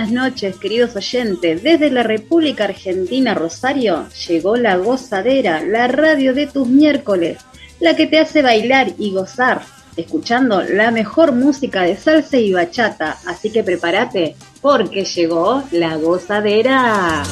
Buenas noches, queridos oyentes. Desde la República Argentina, Rosario, llegó la gozadera, la radio de tus miércoles, la que te hace bailar y gozar, escuchando la mejor música de salsa y bachata. Así que prepárate, porque llegó la gozadera.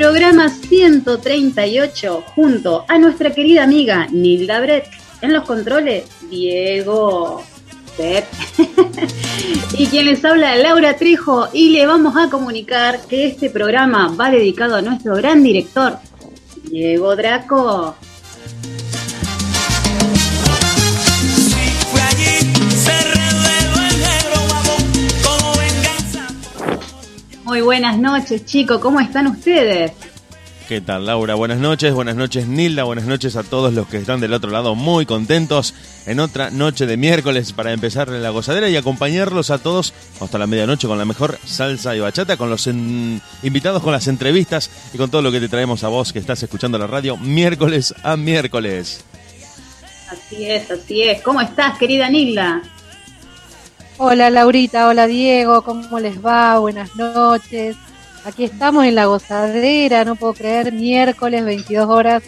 Programa 138 junto a nuestra querida amiga Nilda Brett. En los controles, Diego y quien les habla, Laura Trejo, y le vamos a comunicar que este programa va dedicado a nuestro gran director, Diego Draco. Muy buenas noches, chicos. ¿Cómo están ustedes? ¿Qué tal, Laura? Buenas noches, buenas noches, Nilda, buenas noches a todos los que están del otro lado, muy contentos en otra noche de miércoles para empezar la gozadera y acompañarlos a todos hasta la medianoche con la mejor salsa y bachata, con los invitados, con las entrevistas y con todo lo que te traemos a vos que estás escuchando la radio miércoles a miércoles. Así es, así es. ¿Cómo estás, querida Nilda? Hola Laurita, hola Diego, ¿cómo les va? Buenas noches. Aquí estamos en la gozadera, no puedo creer, miércoles 22 horas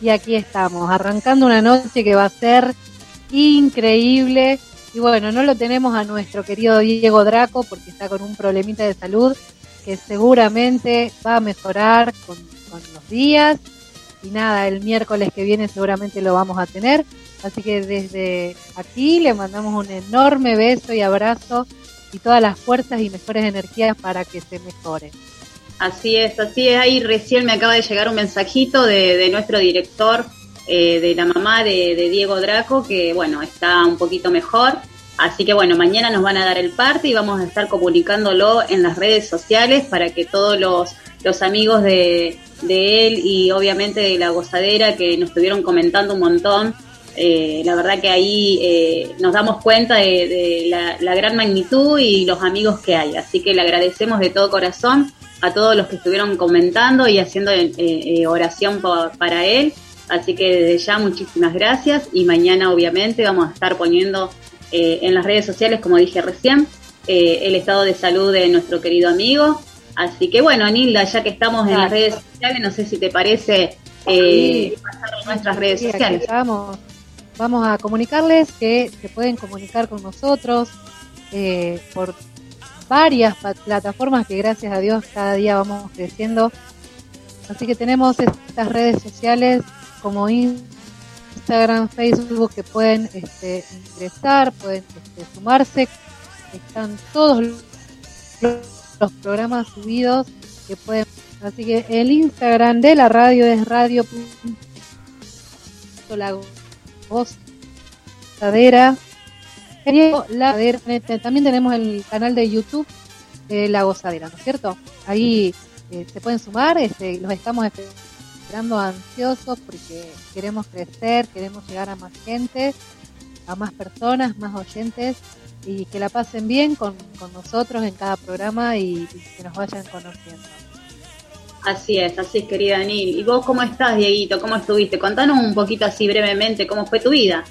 y aquí estamos, arrancando una noche que va a ser increíble. Y bueno, no lo tenemos a nuestro querido Diego Draco porque está con un problemita de salud que seguramente va a mejorar con, con los días. Y nada, el miércoles que viene seguramente lo vamos a tener. Así que desde aquí le mandamos un enorme beso y abrazo y todas las fuerzas y mejores energías para que se mejore. Así es, así es. Ahí recién me acaba de llegar un mensajito de, nuestro director, eh, de la mamá de, Diego Draco, que bueno, está un poquito mejor. Así que bueno, mañana nos van a dar el parte y vamos a estar comunicándolo en las redes sociales para que todos los, los amigos de, de él y obviamente de la gozadera que nos estuvieron comentando un montón eh, la verdad que ahí eh, nos damos cuenta de, la, gran magnitud y los amigos que hay. Así que le agradecemos de todo corazón a todos los que estuvieron comentando y haciendo eh, oración para él. Así que desde ya muchísimas gracias y mañana obviamente vamos a estar poniendo en las redes sociales, como dije recién, el estado de salud de nuestro querido amigo. Así que bueno, Nilda, ya que estamos en las redes sociales, no sé si te parece pasar a nuestras redes sociales. Vamos vamos a comunicarles que se pueden comunicar con nosotros eh, por varias plataformas que gracias a Dios cada día vamos creciendo. Así que tenemos estas redes sociales como Instagram, Facebook que pueden este, ingresar, pueden este, sumarse. Están todos los programas subidos que pueden. Así que el Instagram de la radio es radio gozadera. La también tenemos el canal de YouTube La Gozadera, ¿no es cierto? Ahí eh, se pueden sumar, este, los estamos esperando ansiosos porque queremos crecer, queremos llegar a más gente, a más personas, más oyentes y que la pasen bien con, nosotros en cada programa y que nos vayan conociendo. Así es, así es, querida Anil. ¿Y vos cómo estás, Dieguito? ¿Cómo estuviste? Contanos un poquito así brevemente cómo fue tu vida.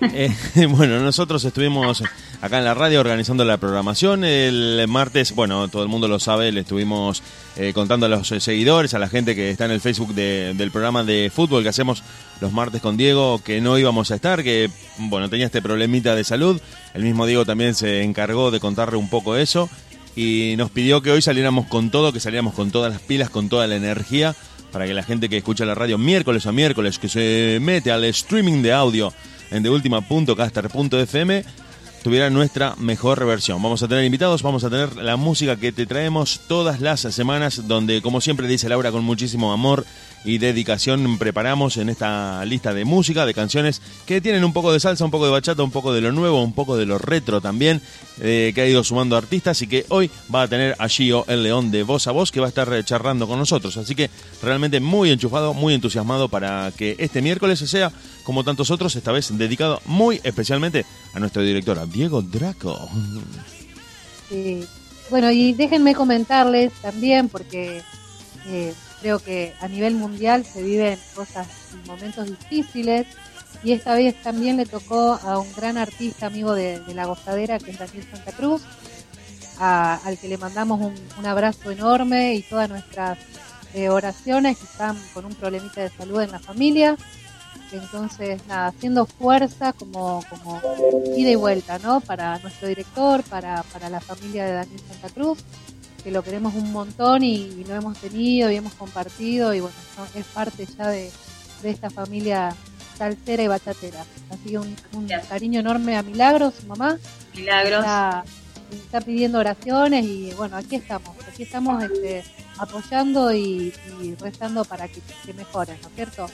Eh, bueno, nosotros estuvimos acá en la radio organizando la programación. El martes, bueno, todo el mundo lo sabe, le estuvimos eh, contando a los seguidores, a la gente que está en el Facebook del programa de fútbol que hacemos los martes con Diego, que no íbamos a estar, que, bueno, tenía este problemita de salud. El mismo Diego también se encargó de contarle un poco eso y nos pidió que hoy saliéramos con todo, que saliéramos con todas las pilas, con toda la energía para que la gente que escucha la radio miércoles a miércoles, que se mete al streaming de audio en deultima.caster.fm, tuviera nuestra mejor versión. Vamos a tener invitados, vamos a tener la música que te traemos todas las semanas, donde como siempre dice Laura con muchísimo amor y dedicación preparamos en esta lista de música, de canciones que tienen un poco de salsa, un poco de bachata, un poco de lo nuevo, un poco de lo retro también, eh, que ha ido sumando artistas y que hoy va a tener a Gio el León de voz a voz que va a estar eh, charlando con nosotros. Así que realmente muy enchufado, muy entusiasmado para que este miércoles sea, como tantos otros, esta vez dedicado muy especialmente a nuestra directora, Diego Draco. Sí. Bueno, y déjenme comentarles también, porque eh, Creo que a nivel mundial se viven cosas y momentos difíciles y esta vez también le tocó a un gran artista amigo de, la gozadera que es Daniel Santa Cruz, al que le mandamos un, abrazo enorme y todas nuestras eh, oraciones que están con un problemita de salud en la familia. Entonces, nada, haciendo fuerza como, como ida y vuelta, ¿no? Para nuestro director, para, para la familia de Daniel Santa Cruz que lo queremos un montón y, lo hemos tenido y hemos compartido y bueno, es parte ya de, esta familia salsera y bachatera. Así que un, cariño enorme a Milagros, su mamá. Milagros. Está, pidiendo oraciones y bueno, aquí estamos, aquí estamos este, apoyando y, rezando para que, mejoren, ¿no es cierto?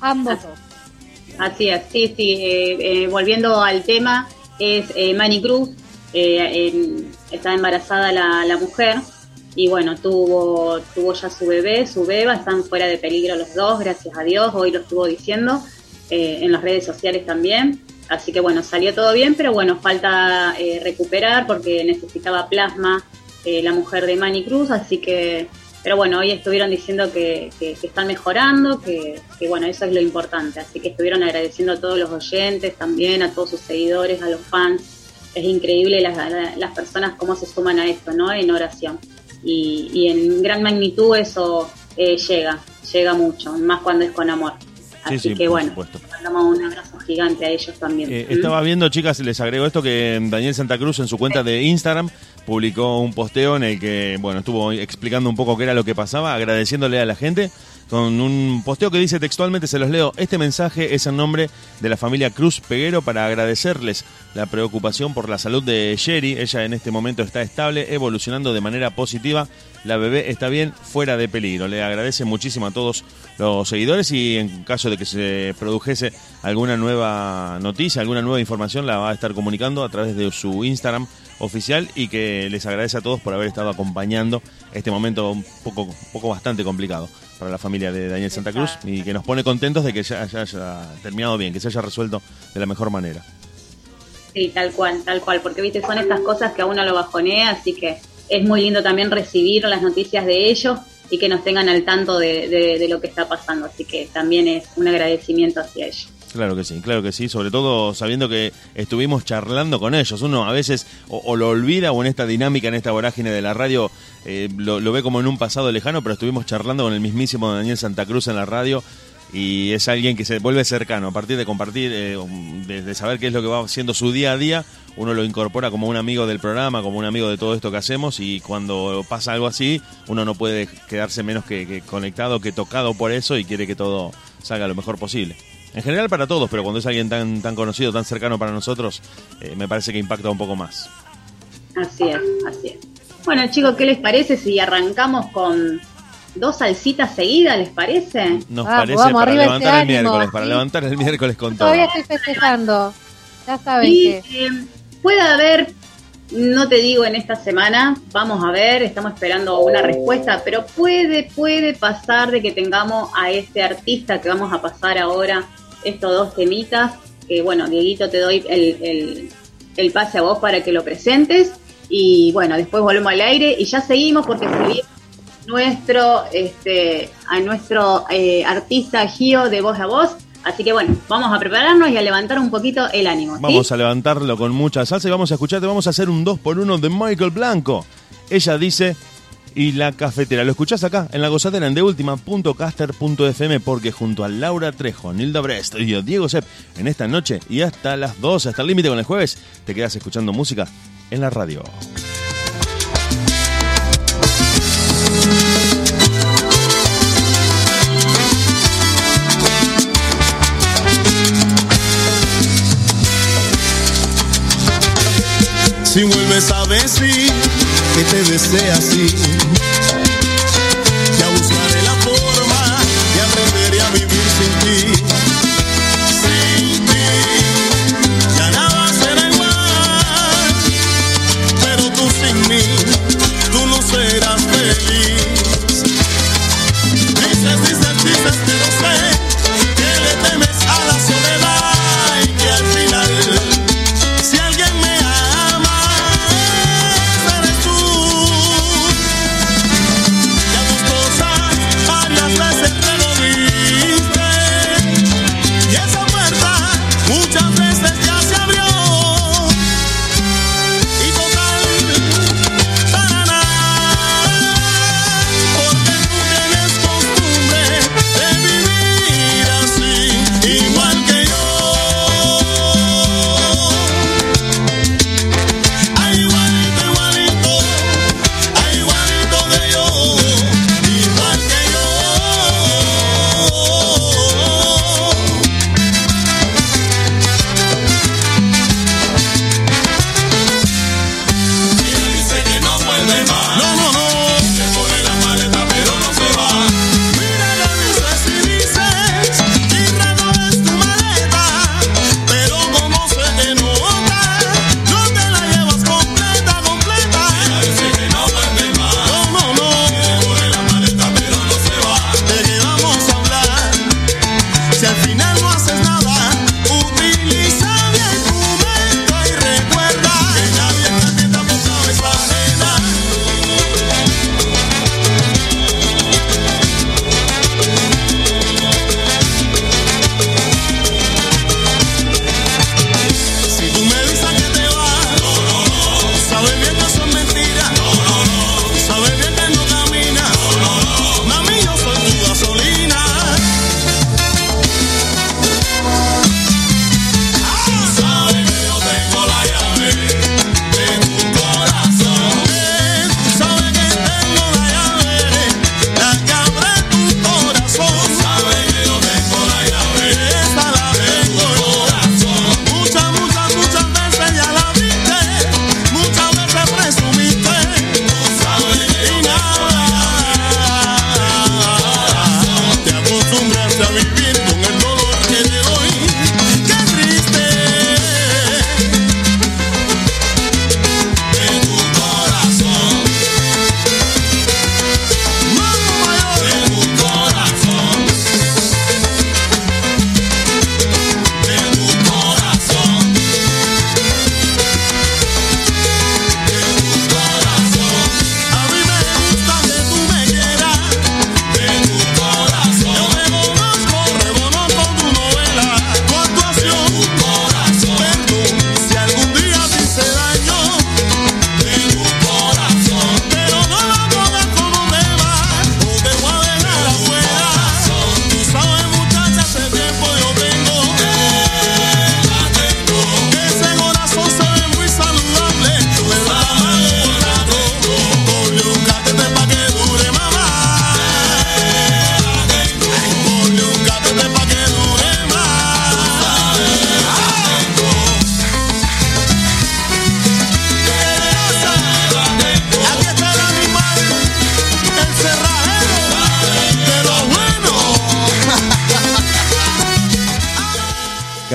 Ambos dos. Así es, sí, sí. Eh, eh, volviendo al tema, es eh, Manny Cruz, eh, está embarazada la, la, mujer y bueno, tuvo, tuvo ya su bebé, su beba, están fuera de peligro los dos, gracias a Dios, hoy lo estuvo diciendo, eh, en las redes sociales también. Así que bueno, salió todo bien, pero bueno, falta eh, recuperar porque necesitaba plasma eh, la mujer de Manny Cruz, así que, pero bueno, hoy estuvieron diciendo que, están mejorando, que, que, bueno, eso es lo importante, así que estuvieron agradeciendo a todos los oyentes también, a todos sus seguidores, a los fans. Es increíble las, las personas cómo se suman a esto, ¿no? En oración y, en gran magnitud eso eh, llega, llega mucho, más cuando es con amor. Así que bueno, mandamos un abrazo gigante a ellos también. Eh, estaba viendo, chicas, les agrego esto, que Daniel Santa Cruz en su cuenta de Instagram publicó un posteo en el que, bueno, estuvo explicando un poco qué era lo que pasaba, agradeciéndole a la gente con un posteo que dice textualmente, se los leo, este mensaje es en nombre de la familia Cruz Peguero para agradecerles la preocupación por la salud de Sherry, ella en este momento está estable, evolucionando de manera positiva, la bebé está bien, fuera de peligro. Le agradece muchísimo a todos los seguidores y en caso de que se produjese alguna nueva noticia, alguna nueva información, la va a estar comunicando a través de su Instagram oficial y que les agradece a todos por haber estado acompañando este momento un poco, un poco bastante complicado para la familia de Daniel Santa Cruz y que nos pone contentos de que ya, haya terminado bien, que se haya resuelto de la mejor manera. Sí, tal cual, tal cual, porque viste, son estas cosas que a uno lo bajonea, así que es muy lindo también recibir las noticias de ellos y que nos tengan al tanto de, de lo que está pasando, así que también es un agradecimiento hacia ellos. Claro que sí, claro que sí, sobre todo sabiendo que estuvimos charlando con ellos. Uno a veces o, lo olvida o en esta dinámica, en esta vorágine de la radio, eh, lo, ve como en un pasado lejano, pero estuvimos charlando con el mismísimo Daniel Santa Cruz en la radio y es alguien que se vuelve cercano a partir de compartir, eh, de, saber qué es lo que va haciendo su día a día, uno lo incorpora como un amigo del programa, como un amigo de todo esto que hacemos y cuando pasa algo así, uno no puede quedarse menos que, que conectado, que tocado por eso y quiere que todo salga lo mejor posible. En general para todos, pero cuando es alguien tan, tan conocido, tan cercano para nosotros, eh, me parece que impacta un poco más. Así es, así es. Bueno chicos, ¿qué les parece si arrancamos con dos salsitas seguidas, les parece? Nos parece para levantar el miércoles, para levantar el miércoles con todo. Todavía estoy festejando, ya saben que... Eh, puede haber no te digo en esta semana, vamos a ver, estamos esperando una respuesta, pero puede, puede pasar de que tengamos a este artista que vamos a pasar ahora estos dos temitas, que bueno, Dieguito, te doy el, el, el pase a vos para que lo presentes y bueno, después volvemos al aire y ya seguimos porque se nuestro, este, a nuestro eh, artista Gio de voz a voz. Así que bueno, vamos a prepararnos y a levantar un poquito el ánimo. Vamos a levantarlo con mucha salsa y vamos a escucharte, vamos a hacer un 2 por 1 de Michael Blanco. Ella dice, y la cafetera. Lo escuchás acá en la gozadera en deultima.caster.fm porque junto a Laura Trejo, Nilda Brest y Diego Sepp en esta noche y hasta las 12, hasta el límite con el jueves, te quedas escuchando música en la radio. Si vuelves a decir que te besé así.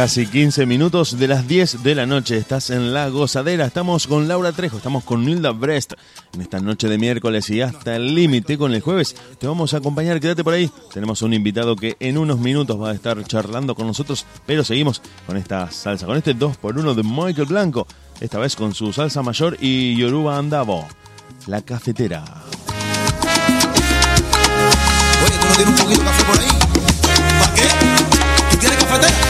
Casi 15 minutos de las 10 de la noche. Estás en La Gozadera. Estamos con Laura Trejo, estamos con Nilda Brest. En esta noche de miércoles y hasta el límite con el jueves. Te vamos a acompañar, quédate por ahí. Tenemos un invitado que en unos minutos va a estar charlando con nosotros. Pero seguimos con esta salsa, con este 2x1 de Michael Blanco. Esta vez con su salsa mayor y Yoruba Andavo. La cafetera. Oye, ¿tú no un poquito de café por ahí? ¿Para qué? ¿Tú cafetera?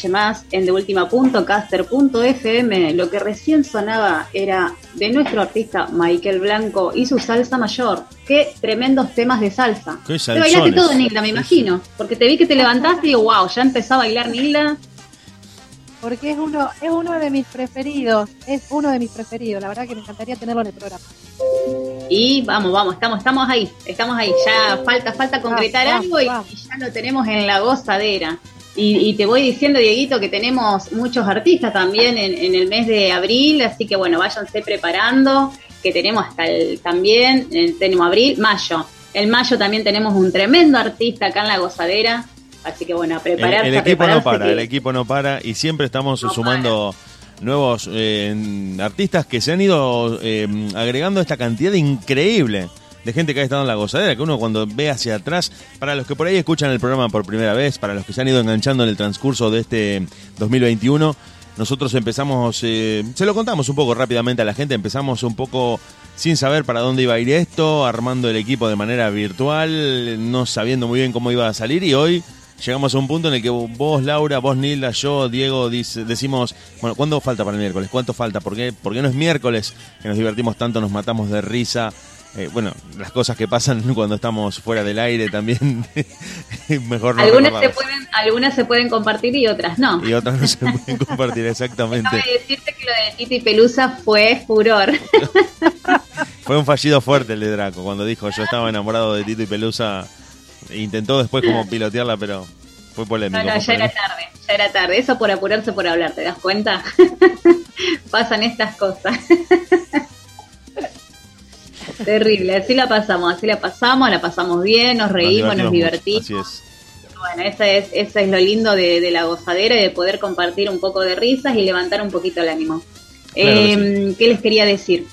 Noche más en de última punto, caster.fm. Lo que recién sonaba era de nuestro artista Michael Blanco y su salsa mayor. Qué tremendos temas de salsa. Qué Te bailaste todo, Nilda, me imagino. Porque te vi que te levantaste y digo, wow, ya empezó a bailar Nilda. Porque es uno, es uno de mis preferidos. Es uno de mis preferidos. La verdad que me encantaría tenerlo en el programa. Y vamos, vamos, estamos, estamos ahí, estamos ahí. Ya falta, falta concretar Vamos, algo y, vamos. y ya lo tenemos en la gozadera. Y, y te voy diciendo, Dieguito, que tenemos muchos artistas también en, en el mes de abril, así que bueno, váyanse preparando, que tenemos hasta el también, eh, tenemos abril, mayo. En mayo también tenemos un tremendo artista acá en la gozadera, así que bueno, a El, prepararse. el equipo no para, que- el equipo no para y siempre estamos No sumando nuevos eh, artistas que se han ido eh, agregando esta cantidad increíble de gente que ha estado en la gozadera, que uno cuando ve hacia atrás, para los que por ahí escuchan el programa por primera vez, para los que se han ido enganchando en el transcurso de este 2021, nosotros empezamos, eh, se lo contamos un poco rápidamente a la gente, empezamos un poco sin saber para dónde iba a ir esto, armando el equipo de manera virtual, no sabiendo muy bien cómo iba a salir y hoy llegamos a un punto en el que vos, Laura, vos, Nilda, yo, Diego, decimos, bueno, ¿cuándo falta para el miércoles? ¿Cuánto falta? ¿Por qué, ¿Por qué no es miércoles? Que nos divertimos tanto, nos matamos de risa. Eh, bueno, las cosas que pasan cuando estamos fuera del aire también, mejor no Algunas se, pueden, algunas se pueden compartir y otras no. Y otras no se pueden compartir exactamente. Déjame decirte que lo de Tito y Pelusa fue furor. Fue un fallido fuerte el de Draco cuando dijo yo estaba enamorado de Tito y Pelusa. Intentó después como pilotearla, pero fue polémico. No, no, ya era tarde, ya era tarde. Eso por apurarse por hablar, ¿te das cuenta? Pasan estas cosas. Terrible, así la pasamos, así la pasamos, la pasamos bien, nos reímos, nos divertimos. Así es. Bueno, eso es, eso es lo lindo de, de la gozadera y de poder compartir un poco de risas y levantar un poquito el ánimo. Claro Eh, ¿Qué les quería decir?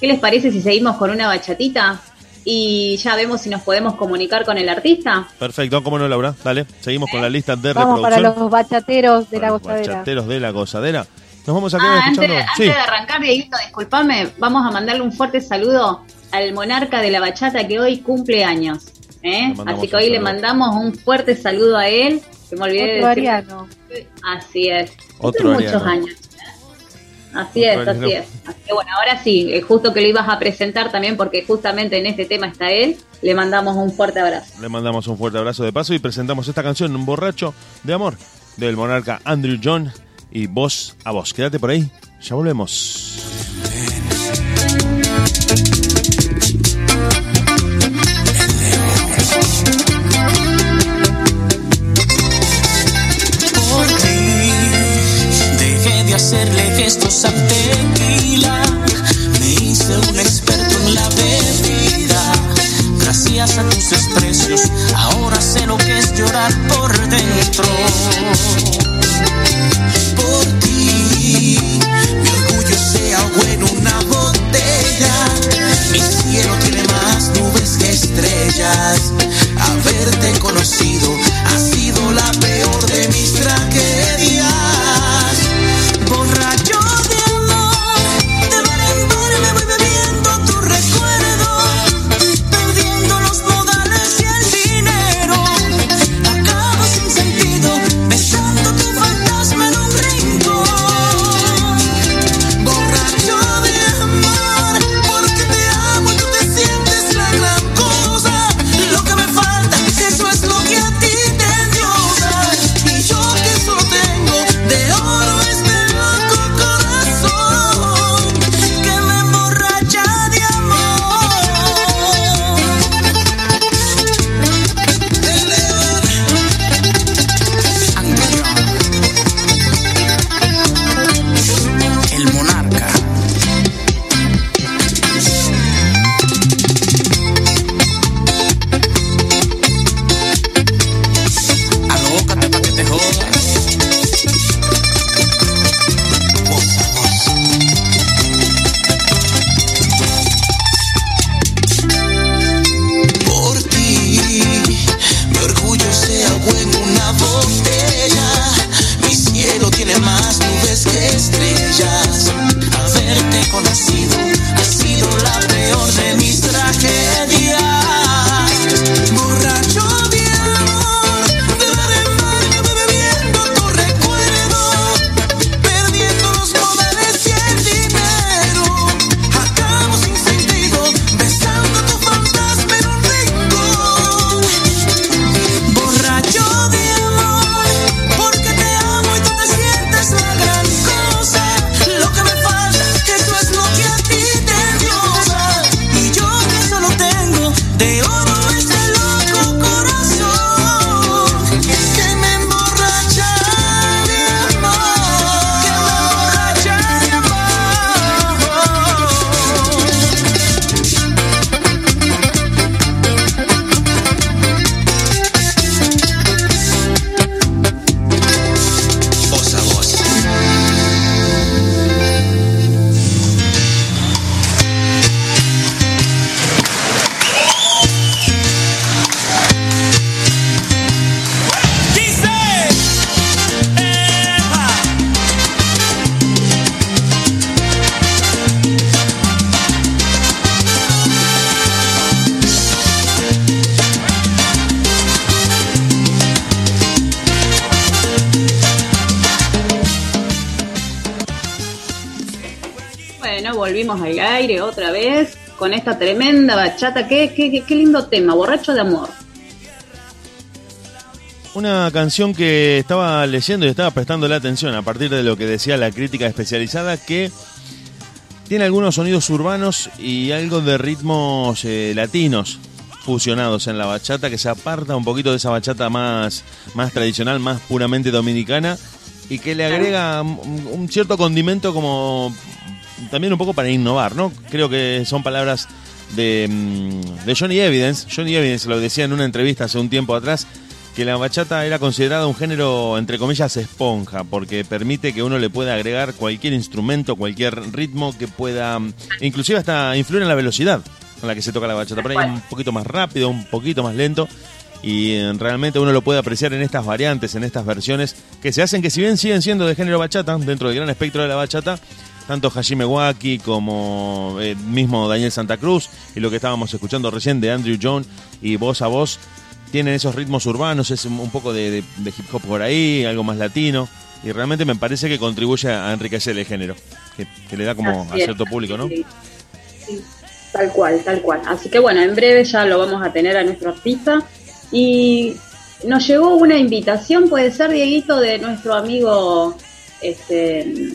¿Qué les parece si seguimos con una bachatita y ya vemos si nos podemos comunicar con el artista? Perfecto, ¿cómo no, Laura? Dale, seguimos con la lista de Vamos para reproducción. los bachateros de Para la los gozadera. bachateros de la gozadera. Nos vamos a quedar Ah, antes, escuchando. antes Sí, de arrancar, Dieguito, disculpame, vamos a mandarle un fuerte saludo al monarca de la bachata que hoy cumple años. ¿eh? Así que hoy le mandamos un fuerte saludo a él. Que me olvidé Otro de decir. ariano. Así es. Otro Hace muchos años. Así es, así es. Así que bueno, ahora sí, eh, justo que lo ibas a presentar también, porque justamente en este tema está él, le mandamos un fuerte abrazo. Le mandamos un fuerte abrazo de paso y presentamos esta canción, Un borracho de amor, del monarca Andrew John y voz a voz. Quédate por ahí, ya volvemos. Dejé de hacerle gestos a tequila. Me hice un experto en la bebida. A tus desprecios, ahora sé lo que es llorar por dentro. Por ti, mi orgullo se ahogó en una botella. Mi cielo tiene más nubes que estrellas. Haberte conocido ha sido la peor de mis tragedias. Con esta tremenda bachata. Qué, qué, qué- lindo tema, borracho de amor. Una canción que estaba leyendo y estaba prestando la atención a partir de lo que decía la crítica especializada que tiene algunos sonidos urbanos y algo de ritmos eh, latinos fusionados en la bachata que se aparta un poquito de esa bachata más, más tradicional, más puramente dominicana y que le agrega un, un cierto condimento como también un poco para innovar, ¿no? Creo que son palabras de, mm, de Johnny Evidence. Johnny Evidence lo decía en una entrevista hace un tiempo atrás que la bachata era considerada un género, entre comillas, esponja, porque permite que uno le pueda agregar cualquier instrumento, cualquier ritmo que pueda, mm, inclusive hasta influir en la velocidad con la que se toca la bachata. Por ahí un poquito más rápido, un poquito más lento, y eh, realmente uno lo puede apreciar en estas variantes, en estas versiones que se hacen, que si bien siguen siendo de género bachata, dentro del gran espectro de la bachata, tanto Hajime Waki como el mismo Daniel Santa Cruz y lo que estábamos escuchando recién de Andrew John y voz a voz tienen esos ritmos urbanos, es un poco de, de- de hip hop por ahí, algo más latino. y realmente me parece que contribuye a enriquecer el género, que, que le da como Así a es. cierto público, ¿no? Sí, sí, tal cual, tal cual. Así que bueno, en breve ya lo vamos a tener a nuestro artista. Y nos llegó una invitación, puede ser, Dieguito, de nuestro amigo, este,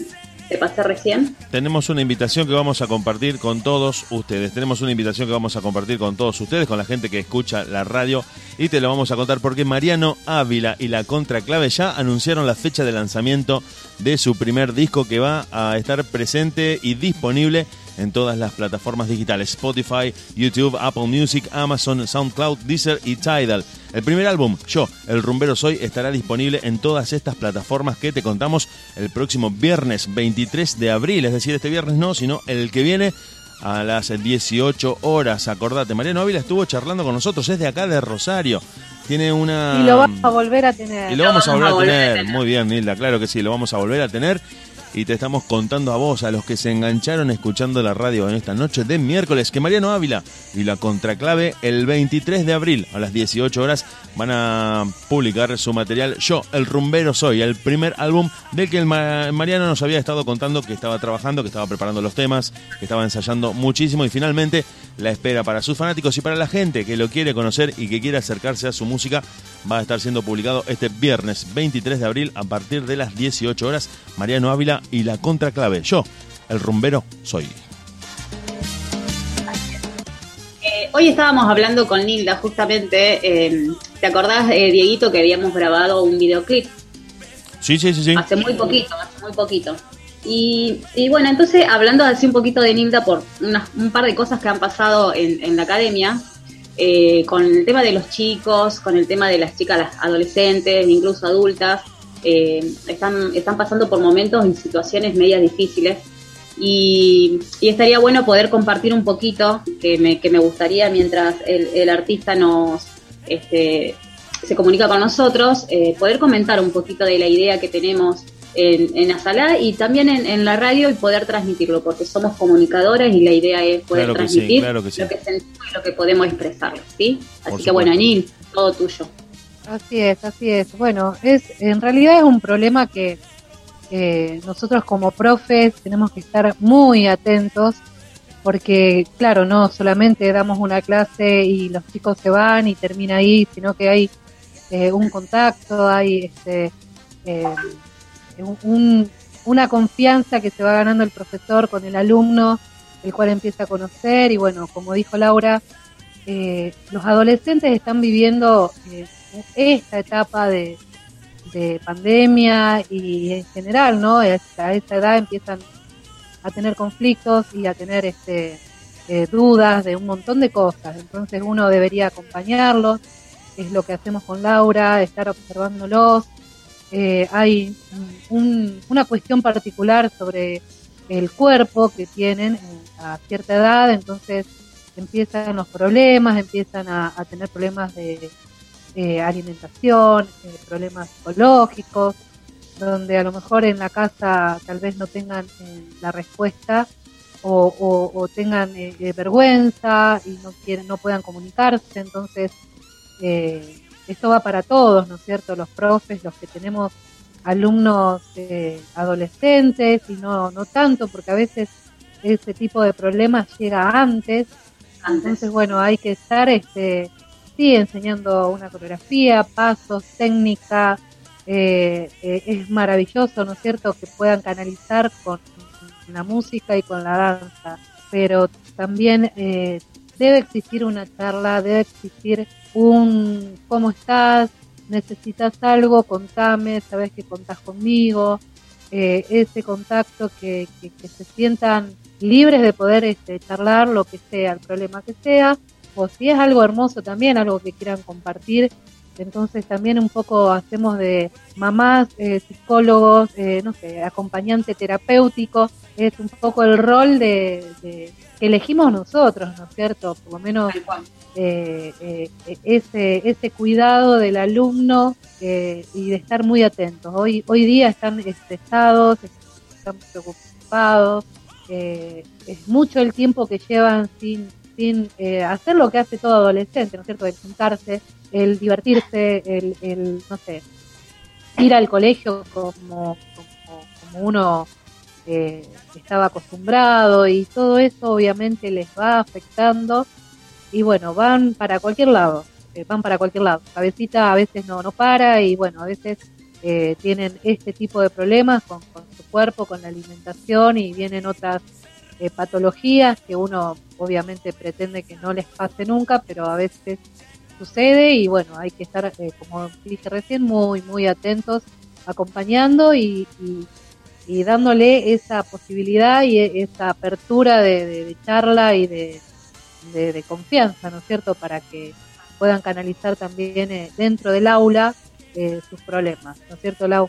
te pasé recién. Tenemos una invitación que vamos a compartir con todos ustedes. Tenemos una invitación que vamos a compartir con todos ustedes, con la gente que escucha la radio. Y te lo vamos a contar porque Mariano Ávila y la Contraclave ya anunciaron la fecha de lanzamiento de su primer disco que va a estar presente y disponible en todas las plataformas digitales: Spotify, YouTube, Apple Music, Amazon, SoundCloud, Deezer y Tidal. El primer álbum, Yo, el rumbero soy, estará disponible en todas estas plataformas que te contamos el próximo viernes 23 de abril, es decir, este viernes no, sino el que viene a las 18 horas. Acordate, Mariano Ávila estuvo charlando con nosotros, es de acá de Rosario. Tiene una... Y lo vamos a volver a tener. Y lo vamos a volver a volver a tener. tener. Muy bien, Nilda, claro que sí, lo vamos a volver a tener. Y te estamos contando a vos, a los que se engancharon escuchando la radio en esta noche de miércoles, que Mariano Ávila y la Contraclave el 23 de abril a las 18 horas van a publicar su material Yo, el rumbero soy, el primer álbum del que el Ma- Mariano nos había estado contando que estaba trabajando, que estaba preparando los temas, que estaba ensayando muchísimo y finalmente la espera para sus fanáticos y para la gente que lo quiere conocer y que quiere acercarse a su música va a estar siendo publicado este viernes 23 de abril a partir de las 18 horas. Mariano Ávila y la Contraclave. Yo, el rumbero, soy. Eh, hoy estábamos hablando con Nilda justamente, eh, ¿te acordás, eh, Dieguito, que habíamos grabado un videoclip? Sí, sí, sí, sí. Hace muy poquito, hace muy poquito. Y, y bueno, entonces hablando así un poquito de Nilda por unas- un par de cosas que han pasado en, en la academia, eh, con el tema de los chicos, con el tema de las chicas, las adolescentes, incluso adultas, eh, están, están pasando por momentos y situaciones medias difíciles. Y, y estaría bueno poder compartir un poquito, que me, que me gustaría mientras el, el artista nos este, se comunica con nosotros, eh, poder comentar un poquito de la idea que tenemos en, en la sala y también en, en la radio y poder transmitirlo, porque somos comunicadores y la idea es poder Claro que sí, transmitir claro que sí. lo que sentimos y lo que podemos expresarlo, ¿sí? Así que bueno. Anil, todo tuyo. Así es, así es. Bueno, es en realidad es un problema que nosotros como profes tenemos que estar muy atentos porque, claro, no solamente damos una clase y los chicos se van y termina ahí, sino que hay eh, un contacto, hay este, eh, un- una confianza que se va ganando el profesor con el alumno, el cual empieza a conocer y bueno, como dijo Laura, eh, los adolescentes están viviendo eh, esta etapa de, de pandemia y en general, ¿no? A esa edad empiezan a tener conflictos y a tener este, eh, dudas de un montón de cosas. Entonces uno debería acompañarlos, es lo que hacemos con Laura, estar observándolos. Eh, hay un- una cuestión particular sobre el cuerpo que tienen a cierta edad, entonces empiezan los problemas, empiezan a tener problemas de eh, alimentación, eh, problemas psicológicos, donde a lo mejor en la casa tal vez no tengan eh, la respuesta o, o- o tengan eh, vergüenza y no quieren, no puedan comunicarse, entonces eh, esto va para todos, ¿no es cierto? Los profes, los que tenemos alumnos eh, adolescentes y no, no tanto, porque a veces ese tipo de problemas llega antes Antes. entonces, bueno, hay que estar, este, sí, enseñando una coreografía, pasos, técnica. eh, eh, es maravilloso, ¿no es cierto?, que puedan canalizar con la música y con la danza. Pero también eh, debe existir una charla, debe existir un ¿cómo estás? ¿Necesitas algo? Contame, sabes que contás conmigo. Eh, ese contacto que, que, que se sientan libres de poder este, charlar lo que sea, el problema que sea, o si es algo hermoso también, algo que quieran compartir. Entonces también un poco hacemos de mamás, eh, psicólogos, eh, no sé, acompañante terapéutico, es un poco el rol de, de- que elegimos nosotros, ¿no es cierto? Por lo menos eh, ese, ese cuidado del alumno y de estar muy atentos. Hoy, hoy día están estresados, están preocupados, es mucho el tiempo que llevan sin, sin eh, hacer lo que hace todo adolescente, ¿no es cierto? El juntarse, el divertirse, el, el no sé, ir al colegio como, como, uno eh, estaba acostumbrado y todo eso obviamente les va afectando y bueno, van para cualquier lado, eh, van para cualquier lado. Cabecita a veces no, no para y bueno, a veces eh, tienen este tipo de problemas con, con su cuerpo, con la alimentación y vienen otras eh, patologías que uno obviamente pretende que no les pase nunca, pero a veces sucede y bueno, hay que estar, eh, como dije recién, muy, muy atentos, acompañando y, y, dándole esa posibilidad y e- esa apertura de, de- charla y de, de- de confianza, ¿no es cierto?, para que puedan canalizar también eh, dentro del aula eh, sus problemas, ¿no es cierto, Lau?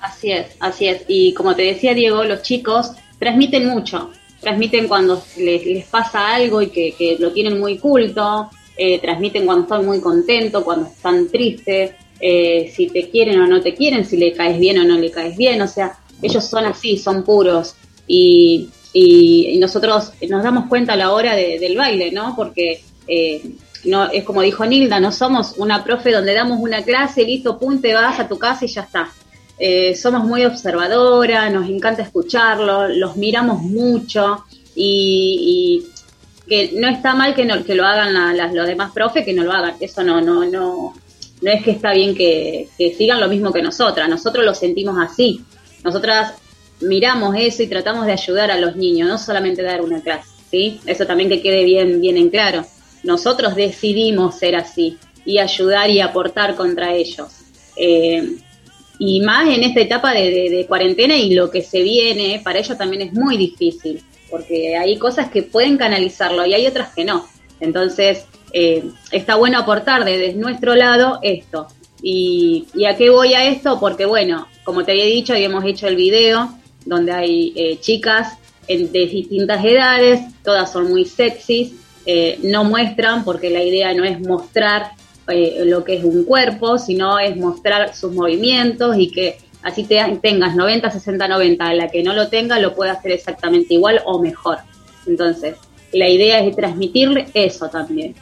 Así es, así es. Y como te decía Diego, los chicos transmiten mucho. Transmiten cuando les, les pasa algo y que, que lo tienen muy culto. eh, transmiten cuando están muy contentos, cuando están tristes. eh, si te quieren o no te quieren, si le caes bien o no le caes bien. O sea, ellos son así, son puros. Y, y- nosotros nos damos cuenta a la hora de- del baile, ¿no? Porque eh, no es como dijo Nilda, no somos una profe donde damos una clase, listo, pum, te vas a tu casa y ya está. Eh, somos muy observadoras, nos encanta escucharlo, los miramos mucho y, que no está mal que, no, que lo hagan la- las- los demás profes, que no lo hagan. Eso no, no, no, no es que está bien que, que sigan lo mismo que nosotras. Nosotros lo sentimos así. Nosotras miramos eso y tratamos de ayudar a los niños, no solamente dar una clase, ¿sí? Eso también que quede bien, bien en claro. Nosotros decidimos ser así y ayudar y aportar contra ellos. Eh, y más en esta etapa de, cuarentena y lo que se viene, para ellos también es muy difícil, porque hay cosas que pueden canalizarlo y hay otras que no. Entonces, eh, está bueno aportar desde nuestro lado esto. Y, ¿Y a qué voy a esto? Porque, bueno, como te había dicho, habíamos hecho el video donde hay eh, chicas en- de distintas edades, todas son muy sexys, eh, no muestran porque la idea no es mostrar eh, lo que es un cuerpo, sino es mostrar sus movimientos y que así te, tengas 90, 60, 90, la que no lo tenga lo puede hacer exactamente igual o mejor. Entonces, la idea es transmitirle eso también.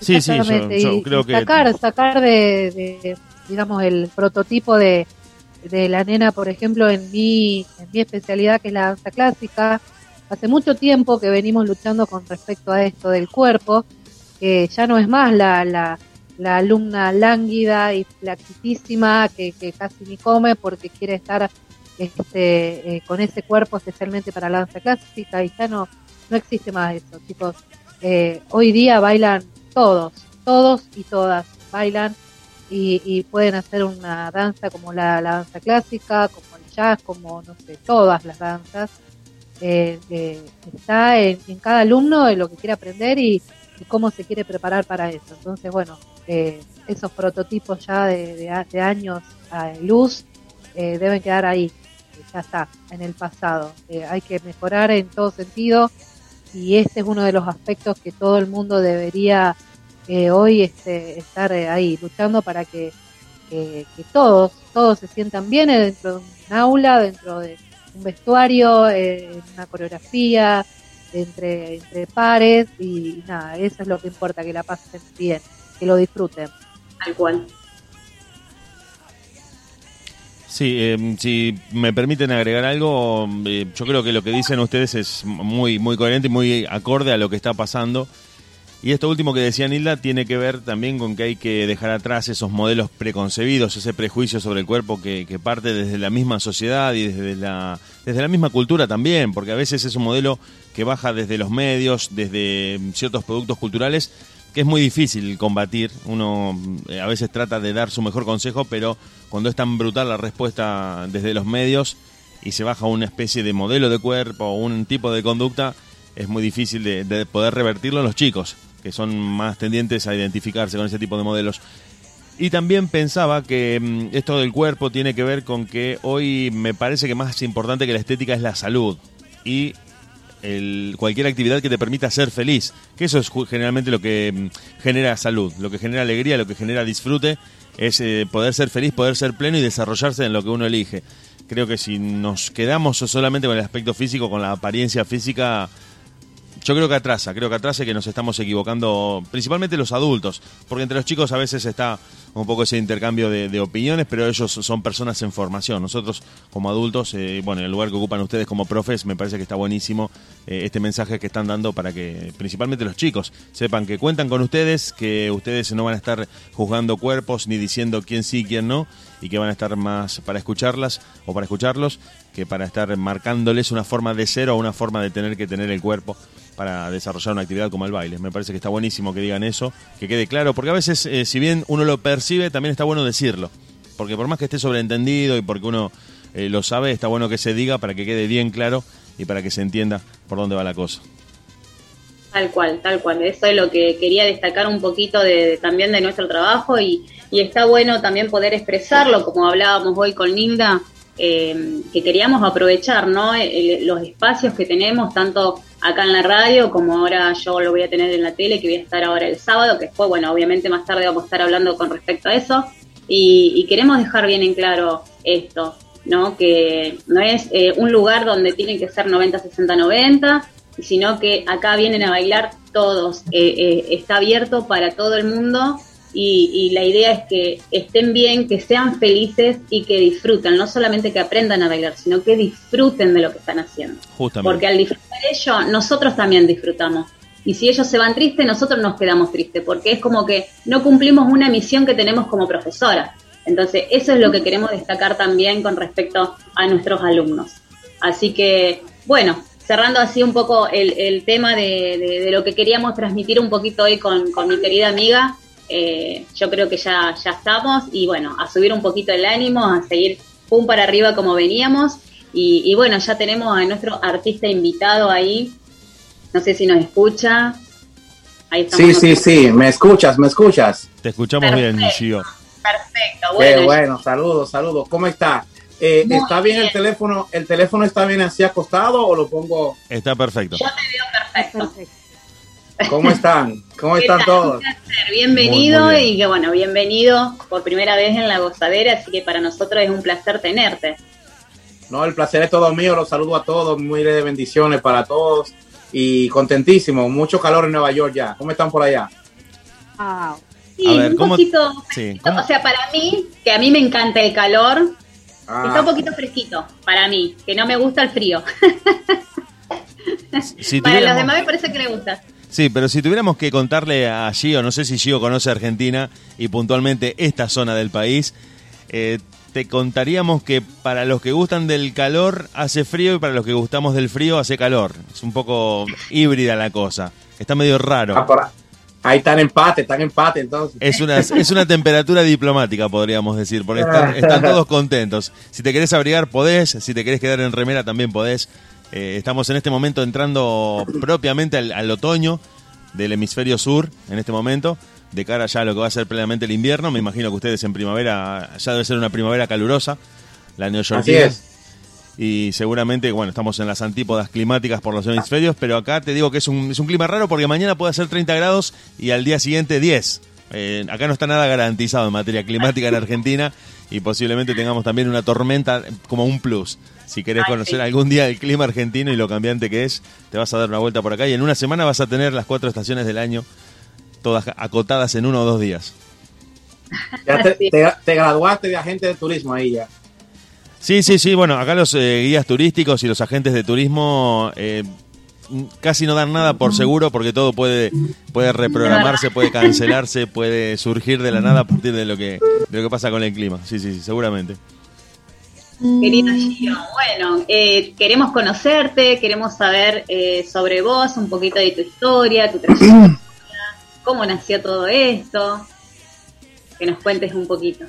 Sí, sí, yo, creo que... sacar, sacar de, de, digamos, el prototipo de, de la nena, por ejemplo, en mi, en mi especialidad, que es la danza clásica. Hace mucho tiempo que venimos luchando con respecto a esto del cuerpo, que ya no es más la, la, la alumna lánguida y flaquitísima que, que casi ni come porque quiere estar este, eh, con ese cuerpo especialmente para la danza clásica y ya no, no existe más eso, chicos. Eh, hoy día bailan todos, todos y todas bailan y, y pueden hacer una danza como la, la danza clásica, como el jazz, como no sé, todas las danzas. Eh, eh, está en, en cada alumno lo que quiere aprender y, y cómo se quiere preparar para eso. Entonces, bueno, eh, esos prototipos ya de, de de años a luz eh, deben quedar ahí, eh, ya está, en el pasado. Eh, hay que mejorar en todo sentido y este es uno de los aspectos que todo el mundo debería hoy este, estar ahí luchando para que, todos, todos se sientan bien dentro de un aula, dentro de un vestuario, en una coreografía, entre, entre pares y nada, eso es lo que importa, que la pasen bien, que lo disfruten. Tal cual. Sí, eh, si me permiten agregar algo, eh, yo creo que lo que dicen ustedes es muy, muy coherente y muy acorde a lo que está pasando. Y esto último que decía Nilda tiene que ver también con que hay que dejar atrás esos modelos preconcebidos, ese prejuicio sobre el cuerpo que, parte desde la misma sociedad y desde la, desde la misma cultura también, porque a veces es un modelo que baja desde los medios, desde ciertos productos culturales, que es muy difícil combatir. Uno eh, a veces trata de dar su mejor consejo, pero cuando es tan brutal la respuesta desde los medios y se baja una especie de modelo de cuerpo o un tipo de conducta, es muy difícil de, de poder revertirlo en los chicos, que son más tendientes a identificarse con ese tipo de modelos. Y también pensaba que mm, esto del cuerpo tiene que ver con que hoy me parece que más importante que la estética es la salud y el- cualquier actividad que te permita ser feliz, que eso es generalmente lo que mm, genera salud, lo que genera alegría, lo que genera disfrute, es eh, poder ser feliz, poder ser pleno y desarrollarse en lo que uno elige. Creo que si nos quedamos solamente con el aspecto físico, con la apariencia física, yo creo que atrasa, creo que atrasa y que nos estamos equivocando, principalmente los adultos, porque entre los chicos a veces está un poco ese intercambio de, opiniones, pero ellos son personas en formación. Nosotros como adultos, eh, bueno, en el lugar que ocupan ustedes como profes, me parece que está buenísimo eh, este mensaje que están dando para que principalmente los chicos sepan que cuentan con ustedes, que ustedes no van a estar juzgando cuerpos ni diciendo quién sí, quién no, y que van a estar más para escucharlas o para escucharlos que para estar marcándoles una forma de ser o una forma de tener que tener el cuerpo para desarrollar una actividad como el baile. Me parece que está buenísimo que digan eso, que quede claro, porque a veces, eh, si bien uno lo percibe, también está bueno decirlo. Porque por más que esté sobreentendido y porque uno eh, lo sabe, está bueno que se diga para que quede bien claro y para que se entienda por dónde va la cosa. Tal cual, tal cual. Eso es lo que quería destacar un poquito de, también de nuestro trabajo y, está bueno también poder expresarlo, como hablábamos hoy con Linda, eh, que queríamos aprovechar ¿no? Los espacios que tenemos, tanto acá en la radio como ahora yo lo voy a tener en la tele, que voy a estar ahora el sábado, que después, bueno, obviamente más tarde vamos a estar hablando con respecto a eso. Y, y queremos dejar bien en claro esto, ¿no? Que no es eh, un lugar donde tienen que ser 90, 60, 90, sino que acá vienen a bailar todos. Eh, eh, está abierto para todo el mundo y, y la idea es que estén bien, que sean felices y que disfruten, no solamente que aprendan a bailar, sino que disfruten de lo que están haciendo. Justamente. Porque al disfrutar ellos, nosotros también disfrutamos. Y si ellos se van tristes, nosotros nos quedamos tristes, porque es como que no cumplimos una misión que tenemos como profesora. Entonces, eso es lo que queremos destacar también con respecto a nuestros alumnos. Así que, bueno, cerrando así un poco el, tema de, de- de lo que queríamos transmitir un poquito hoy con, con mi querida amiga, eh, yo creo que ya, ya estamos y bueno, a subir un poquito el ánimo, a seguir pum para arriba como veníamos. Y, y bueno, ya tenemos a nuestro artista invitado ahí. No sé si nos escucha. Ahí estamos Sí, sí, sí, me escuchas, me escuchas. Te escuchamos bien, Perfecto. Gio. Perfecto, Qué bueno. bueno, saludos, saludos. ¿Cómo está? Eh, ¿Está bien, el teléfono? ¿El teléfono está bien así acostado o lo pongo? Está perfecto. Yo te veo perfecto. Perfecto. ¿Cómo están? ¿Cómo ¿Qué están tal? todos? Un placer. Bienvenido Muy, muy bien. y que bueno, bienvenido por primera vez en la gozadera, así que para nosotros es un placer tenerte. No, el placer es todo mío. Los saludo a todos. Muy de bendiciones para todos. Y contentísimo. Mucho calor en Nueva York ya. ¿Cómo están por allá? Wow. Sí, A ver, un ¿cómo- poquito Sí, fresquito. ¿cómo- O sea, para mí, que a mí me encanta el calor, Ah, está un poquito fresquito para mí, que no me gusta el frío. Si para los demás me parece que le gusta. Sí, pero si tuviéramos que contarle a Gio, no sé si Gio conoce Argentina y puntualmente esta zona del país, eh, te contaríamos que para los que gustan del calor hace frío y para los que gustamos del frío hace calor. Es un poco híbrida la cosa. Está medio ah, raro. por ahí. Ahí está en empate, está en empate entonces. Es una, es una temperatura diplomática, podríamos decir, porque están, están todos contentos. Si te querés abrigar, podés. Si te querés quedar en remera, también podés. Eh, estamos en este momento entrando propiamente al, al otoño del hemisferio sur, en este momento, de cara ya a lo que va a ser plenamente el invierno. Me imagino que ustedes en primavera, ya debe ser una primavera calurosa, la Así neoyorquina. es. Y seguramente, bueno, estamos en las antípodas climáticas por los hemisferios, pero acá te digo que es un, es un clima raro porque mañana puede ser 30 grados y al día siguiente 10. Eh, acá no está nada garantizado en materia climática en Argentina y posiblemente tengamos también una tormenta como un plus. Si querés conocer algún día el clima argentino y lo cambiante que es, te vas a dar una vuelta por acá y en una semana vas a tener las cuatro estaciones del año todas acotadas en uno o dos días. Ya te, graduaste de agente de turismo ahí ya. Sí, sí, sí. Bueno, acá los eh, guías turísticos y los agentes de turismo eh, casi no dan nada por seguro porque todo puede, puede reprogramarse, puede cancelarse, puede surgir de la nada a partir de lo que, de lo que pasa con el clima. Sí, sí, sí, seguramente. Querido Gio, bueno, eh, queremos conocerte, queremos saber eh, sobre vos, un poquito de tu historia, tu trayectoria, cómo nació todo esto, que nos cuentes un poquito.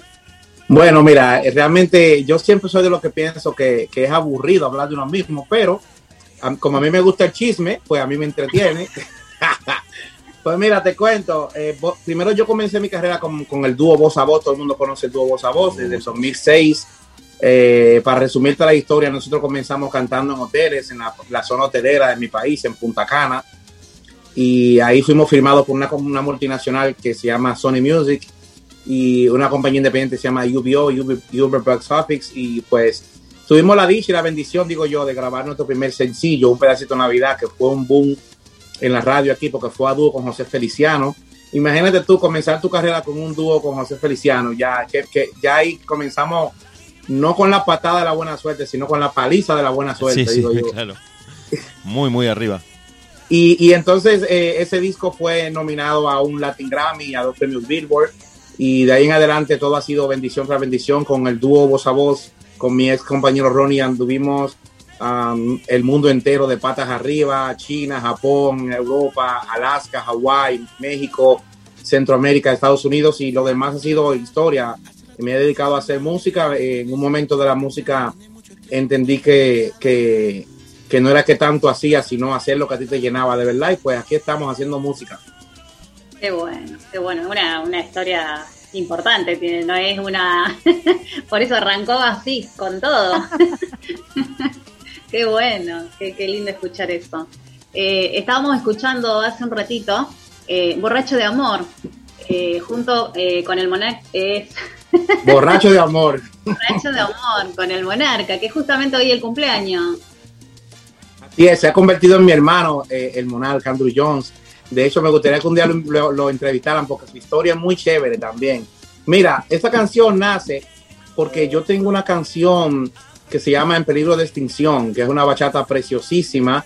Bueno, mira, eh, realmente yo siempre soy de los que pienso que, que es aburrido hablar de uno mismo, pero a- como a mí me gusta el chisme, pues a mí me entretiene. pues mira, te cuento, eh, bo- primero yo comencé mi carrera con, con el dúo Voz a Voz, todo el mundo conoce el dúo Voz a Voz desde el 2006. Eh, para resumirte la historia, nosotros comenzamos cantando en hoteles, en la, la zona hotelera de mi país, en Punta Cana, y ahí fuimos firmados por una, una multinacional que se llama Sony Music y una compañía independiente se llama UBO, Uber, Uber Box Office, y pues tuvimos la dicha y la bendición, digo yo, de grabar nuestro primer sencillo, un pedacito de Navidad, que fue un boom en la radio aquí, porque fue a dúo con José Feliciano, imagínate tú comenzar tu carrera con un dúo con José Feliciano, ya que, que ya ahí comenzamos no con la patada de la buena suerte, sino con la paliza de la buena suerte, sí, sí, digo yo. claro. Muy, muy arriba. Y, y entonces eh, ese disco fue nominado a un Latin Grammy a dos premios Billboard. Y de ahí en adelante todo ha sido bendición tras bendición con el dúo voz a voz, con mi ex compañero Ronnie anduvimos el mundo entero de patas arriba, China, Japón, Europa, Alaska, Hawái, México, Centroamérica, Estados Unidos y lo demás ha sido historia. Me he dedicado a hacer música. En un momento de la música entendí que, que, que no era que tanto hacía, sino hacer lo que a ti te llenaba de verdad. Y pues aquí estamos haciendo música. Qué bueno, qué bueno. Una, una historia importante tiene, no es una. Por eso arrancó así, con todo. qué bueno, qué, qué lindo escuchar eso. Eh, estábamos escuchando hace un ratito eh, Borracho de Amor, eh, junto eh, con el Monarca, es Borracho de amor. Borracho de Amor, con el Monarca, que justamente hoy es el cumpleaños. Es, se ha convertido en mi hermano, eh, el monarca Andrew Jones. De hecho, me gustaría que un día lo, lo- lo entrevistaran porque su historia es muy chévere también. Mira, esta canción nace porque yo tengo una canción que se llama En peligro de extinción, que es una bachata preciosísima.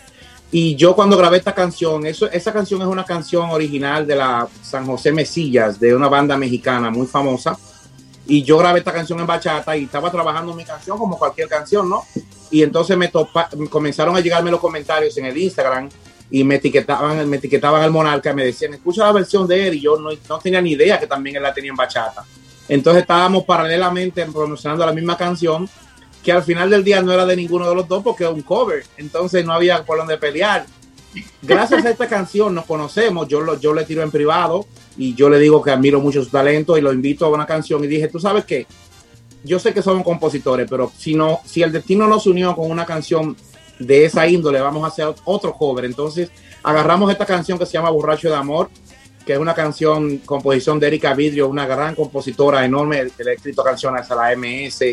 Y yo cuando grabé esta canción, eso, esa canción es una canción original de la San José Mesillas, de una banda mexicana muy famosa. Y yo grabé esta canción en bachata y estaba trabajando mi canción como cualquier canción, ¿no? Y entonces me topa, comenzaron a llegarme los comentarios en el Instagram y me etiquetaban, me etiquetaban al monarca, me decían, escucha la versión de él y yo no, no tenía ni idea que también él la tenía en bachata. Entonces estábamos paralelamente promocionando la misma canción que al final del día no era de ninguno de los dos porque era un cover, entonces no había por dónde pelear. Gracias a esta canción nos conocemos, yo, lo, yo le tiro en privado y yo le digo que admiro mucho su talento y lo invito a una canción y dije, tú sabes qué, yo sé que somos compositores, pero si, no, si el destino nos unió con una canción de esa índole, vamos a hacer otro cover. Entonces agarramos esta canción que se llama Borracho de Amor, que es una canción, composición de Erika Vidrio, una gran compositora enorme, le ha escrito canciones a la MS,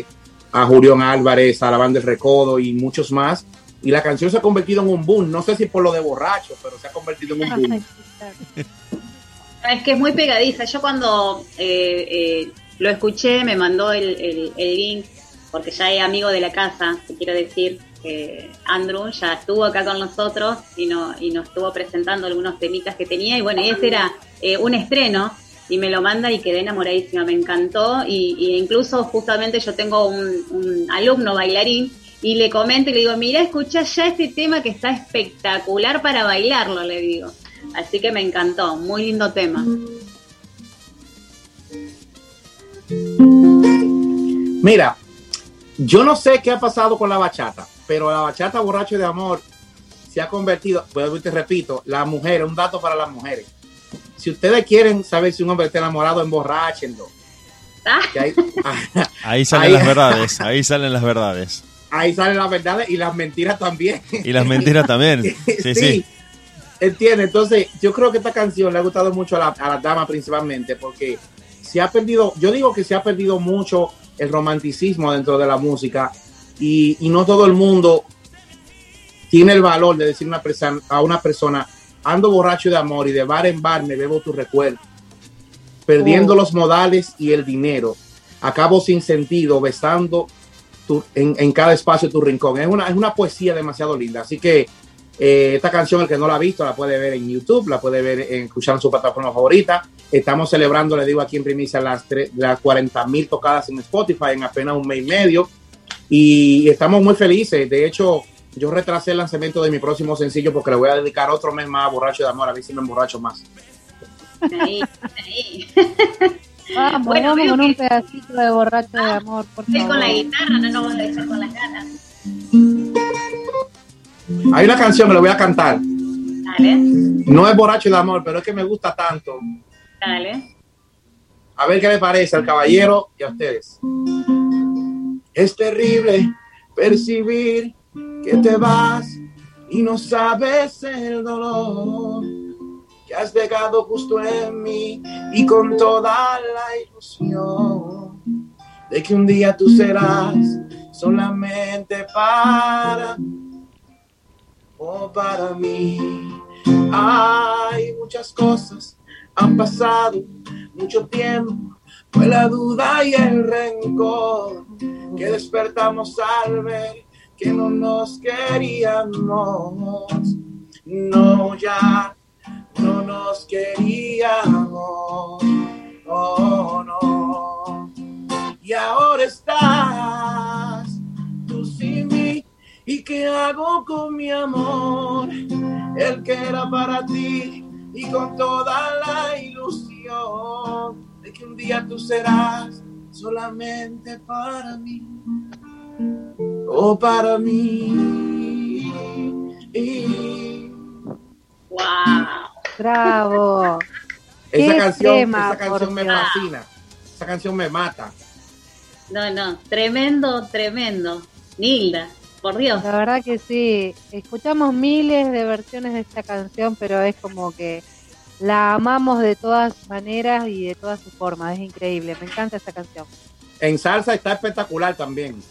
a Julián Álvarez, a la banda El Recodo y muchos más. Y la canción se ha convertido en un boom, no sé si por lo de borracho, pero se ha convertido en un boom. Es que es muy pegadiza. Yo cuando eh, eh, lo escuché, me mandó el, el- el link, porque ya es amigo de la casa, te quiero decir que Andrew ya estuvo acá con nosotros y, no, y nos estuvo presentando algunos temitas que tenía. Y bueno, ese era eh, un estreno y me lo manda y quedé enamoradísima, me encantó. Y, y incluso justamente yo tengo un, un alumno bailarín y le comento y le digo, mira, escucha ya este tema que está espectacular para bailarlo, le digo. Así que me encantó, muy lindo tema. Mira, yo no sé qué ha pasado con la bachata, pero la bachata borracho de amor se ha convertido, vuelvo y te repito, las mujeres, un dato para las mujeres. Si ustedes quieren saber si un hombre está enamorado, emborráchenlo. Ah, ahí, Ahí salen Ahí- las verdades, ahí salen las verdades. Ahí salen las verdades y las mentiras también. Y las mentiras también. Sí, sí. Entiende, entonces yo creo que esta canción le ha gustado mucho a la, a la dama principalmente porque se ha perdido, yo digo que se ha perdido mucho el romanticismo dentro de la música y, y no todo el mundo tiene el valor de decir una persona, a una persona, ando borracho de amor y de bar en bar me bebo tu recuerdo, perdiendo Oh. los modales y el dinero, acabo sin sentido, besando tu- en, en cada espacio tu rincón. Es una, es una poesía demasiado linda, así que eh, esta canción, el que no la ha visto, la puede ver en YouTube, la puede ver en, escuchar en su plataforma favorita. Estamos celebrando, le digo aquí en primicia, las, las 40 mil tocadas en Spotify en apenas un mes y medio. Y estamos muy felices. De hecho, yo retrasé el lanzamiento de mi próximo sencillo porque le voy a dedicar otro mes más a Borracho de Amor, a ver si me emborracho más. ahí, ahí. Vamos, Bueno, vamos con que- un pedacito de borracho de amor, por con la guitarra, no nos vas a dejar con las ganas. Hay una canción que le voy a cantar. Dale, No es Borracho de Amor, pero es que me gusta tanto. dale. A ver qué le parece al caballero y a ustedes. Es terrible percibir que te vas y no sabes el dolor has dejado justo en mí y con toda la ilusión de que un día tú serás solamente para o para mí. Hay muchas cosas Han pasado mucho tiempo, fue la duda y el rencor que despertamos al ver que no nos queríamos. No, ya no nos queríamos. Oh, no. Y ahora estás tú sin mí. ¿Y qué hago con mi amor? El que era para ti y con toda la ilusión de que un día tú serás solamente para mí. O para mí. ¡Wow! Bravo. Esa canción, tema, esa canción me Dios. fascina. Esa canción me mata. No, no, tremendo, tremendo. Nilda, por Dios. La verdad que sí. Escuchamos miles de versiones de esta canción, pero es como que la amamos de todas maneras y de todas sus formas. Es increíble. Me encanta esta canción. En salsa está espectacular también.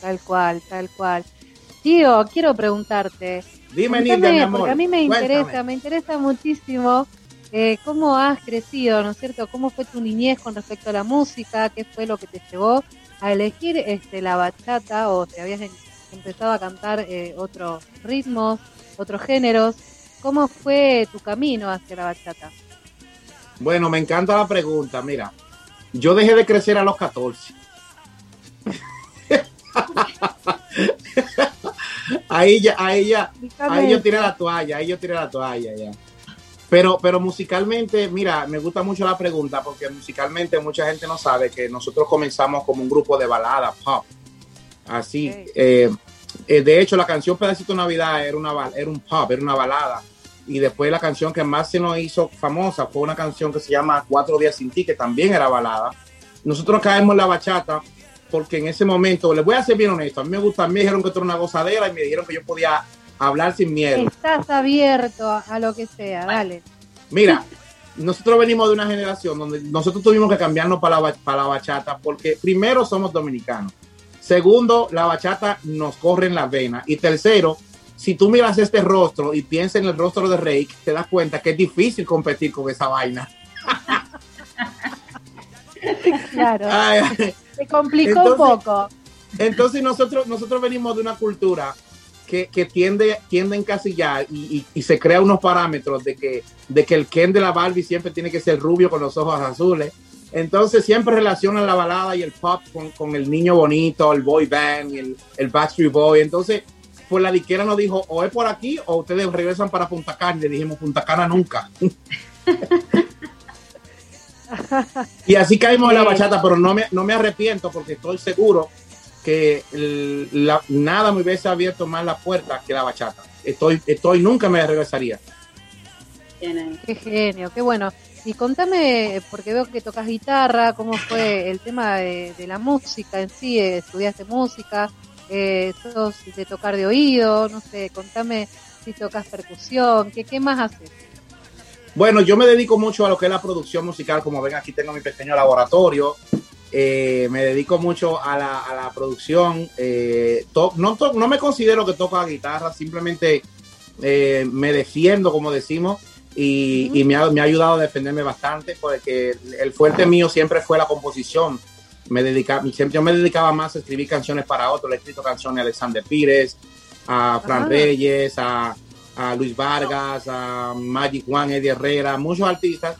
Tal cual, tal cual. Tío, quiero preguntarte. Dime, Nilda, mi amor. Porque a mí me cuéntame. interesa, me interesa muchísimo eh, cómo has crecido, ¿no es cierto? ¿Cómo fue tu niñez con respecto a la música? ¿Qué fue lo que te llevó a elegir este, la bachata o te habías empezado a cantar eh, otros ritmos, otros géneros? ¿Cómo fue tu camino hacia la bachata? Bueno, me encanta la pregunta. Mira, yo dejé de crecer a los 14. ahí ya, ahí ya, ahí yo tiré la toalla, ahí yo tiré la toalla ya. Pero, pero musicalmente, mira, me gusta mucho la pregunta porque musicalmente mucha gente no sabe que nosotros comenzamos como un grupo de balada pop. Así, eh, eh, de hecho, la canción Pedacito de Navidad era, una, era un pop, era una balada. Y después la canción que más se nos hizo famosa fue una canción que se llama Cuatro días sin ti, que también era balada. Nosotros caemos en la bachata porque en ese momento, les voy a ser bien honesto, a mí me gusta, a mí me dijeron que esto era una gozadera y me dijeron que yo podía hablar sin miedo. Estás abierto a, lo que sea, dale. Mira, nosotros venimos de una generación donde nosotros tuvimos que cambiarnos para la, para la bachata porque primero somos dominicanos. Segundo, la bachata nos corre en las venas. Y tercero, si tú miras este rostro y piensas en el rostro de Rey, te das cuenta que es difícil competir con esa vaina. Claro. Ay, Se complicó Entonces- un poco. Entonces nosotros, nosotros venimos de una cultura que, que tiende, tiende a encasillar y, y- y se crea unos parámetros de que, de que el Ken de la Barbie siempre tiene que ser rubio con los ojos azules. Entonces siempre relacionan la balada y el pop con, con el niño bonito, el boy band, el, el Backstreet Boy. Entonces, pues la diquera nos dijo, o es por aquí o ustedes regresan para Punta Cana. Y le dijimos, Punta Cana nunca. y así caímos en la bachata, pero no me, no me arrepiento porque estoy seguro que el- la- nada me hubiese abierto más la puerta que la bachata. Estoy, estoy, nunca me regresaría. Qué genio, qué bueno. Y contame, porque veo que tocas guitarra, cómo fue el tema de, de la música en sí, eh, estudiaste música, eh, sos de tocar de oído, no sé, contame si tocas percusión, ¿qué, qué más haces? Bueno, yo me dedico mucho a lo que es la producción musical. Como ven, aquí tengo mi pequeño laboratorio. Eh, me dedico mucho a la, a la producción. Eh, to- no, to- no me considero que toco la guitarra, simplemente eh, me defiendo, como decimos, y, y me, ha, me ha ayudado a defenderme bastante, porque el, el fuerte mío siempre fue la composición. Me dedica, siempre, yo me dedicaba más a escribir canciones para otros. Le he escrito canciones a Alexander Pires, a Fran Ah. Reyes, a, a Luis Vargas, a Magic Juan, Eddie Herrera, muchos artistas.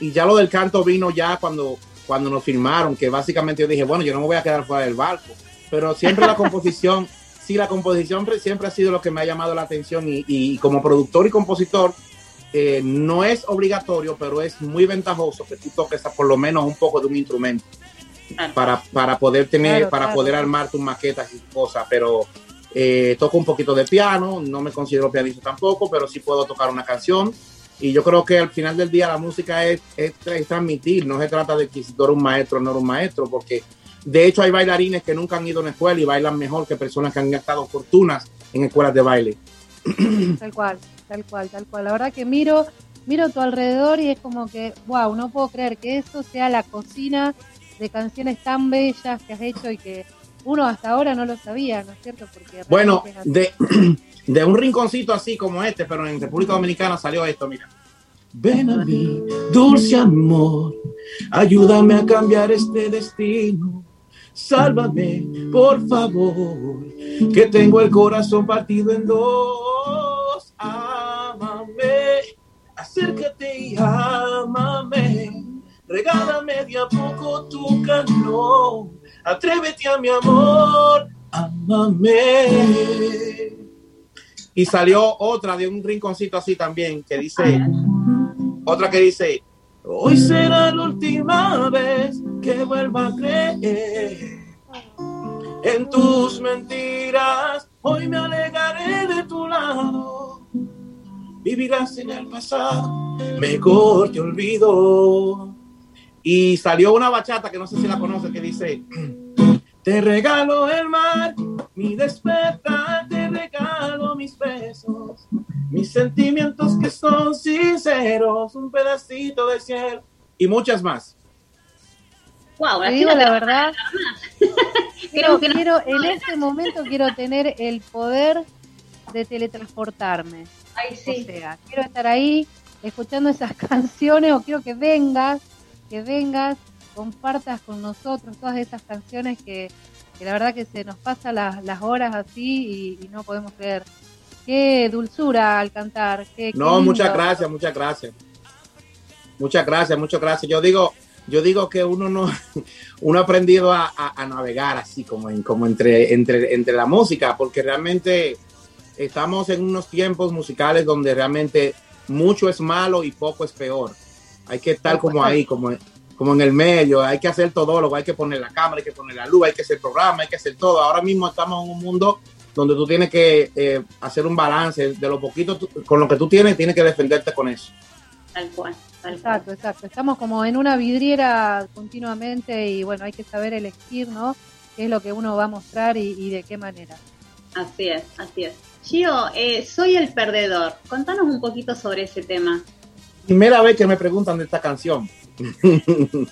Y ya lo del canto vino ya cuando, cuando nos firmaron, que básicamente yo dije, bueno, yo no me voy a quedar fuera del barco. Pero siempre la composición, sí, la composición siempre- ha sido lo que me ha llamado la atención y, y como productor y compositor, eh, no es obligatorio, pero es muy ventajoso que tú toques por lo menos un poco de un instrumento Claro. para, para poder tener, Claro, para claro. poder armar tus maquetas y cosas, pero eh, toco un poquito de piano, no me considero pianista tampoco, pero sí puedo tocar una canción. Y yo creo que al final del día la música es, es, transmitir, no se trata de que si tú eres un maestro o no eres un maestro, porque de hecho hay bailarines que nunca han ido a una escuela y bailan mejor que personas que han gastado fortunas en escuelas de baile. Tal cual, tal cual, tal cual. La verdad que miro, miro tu alrededor y es como que, wow, no puedo creer que eso sea la cocina de canciones tan bellas que has hecho y que uno hasta ahora no lo sabía, ¿no es cierto? Porque Bueno, de, de un rinconcito así como este, pero en República Dominicana salió esto, mira. ven a mí, dulce amor, ayúdame a cambiar este destino. Sálvame, por favor, que tengo el corazón partido en dos. Ámame, acércate y ámame. Regálame de a poco tu calor. Atrévete a mi amor, ámame. Y salió otra de un rinconcito así también que dice, otra que dice, hoy será la última vez que vuelva a creer en tus mentiras. Hoy me alegaré de tu lado. Vivirás en el pasado, mejor te olvido. Y salió una bachata que no sé si la conoce que dice, te regalo el mar, mi despertar, te regalo mis besos, mis sentimientos que son sinceros, un pedacito de cielo y muchas más. Wow, Te digo la verdad, quiero, quiero- en este momento quiero tener el poder de teletransportarme. Ay, O sí. sea, quiero estar ahí escuchando esas canciones o quiero que vengas, que vengas, compartas con nosotros todas esas canciones que, que la verdad que se nos pasan las, las horas así y, y no podemos creer. Qué dulzura al cantar. Qué, No, muchas gracias, muchas gracias. Muchas gracias, muchas gracias. Yo digo, yo digo que uno no, uno ha aprendido a, a- a navegar así como, en, como entre, entre, entre la música, porque realmente estamos en unos tiempos musicales donde realmente mucho es malo y poco es peor. Hay que estar como ahí, como, como en el medio, hay que hacer todo, hay que poner la cámara, hay que poner la luz, hay que hacer programa, hay que hacer todo. Ahora mismo estamos en un mundo donde tú tienes que eh, hacer un balance de lo poquito tú- con lo que tú tienes, tienes que defenderte con eso. Tal cual, tal cual. Exacto, exacto. Estamos como en una vidriera continuamente y bueno, hay que saber elegir, ¿no? Qué es lo que uno va a mostrar y, y de qué manera. Así es, así es. Gio, eh, soy el perdedor. Contanos un poquito sobre ese tema. Primera vez que me preguntan de esta canción.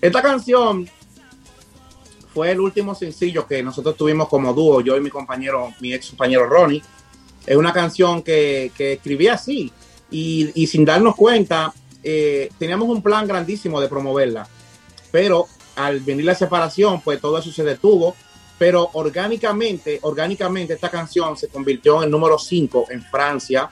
esta canción fue el último sencillo que nosotros tuvimos como dúo, yo y mi compañero, mi ex compañero Ronnie. Es una canción que, que escribí así y, y sin darnos cuenta, eh, teníamos un plan grandísimo de promoverla, pero al venir la separación, pues todo eso se detuvo, pero orgánicamente, orgánicamente esta canción se convirtió en el número 5 en Francia,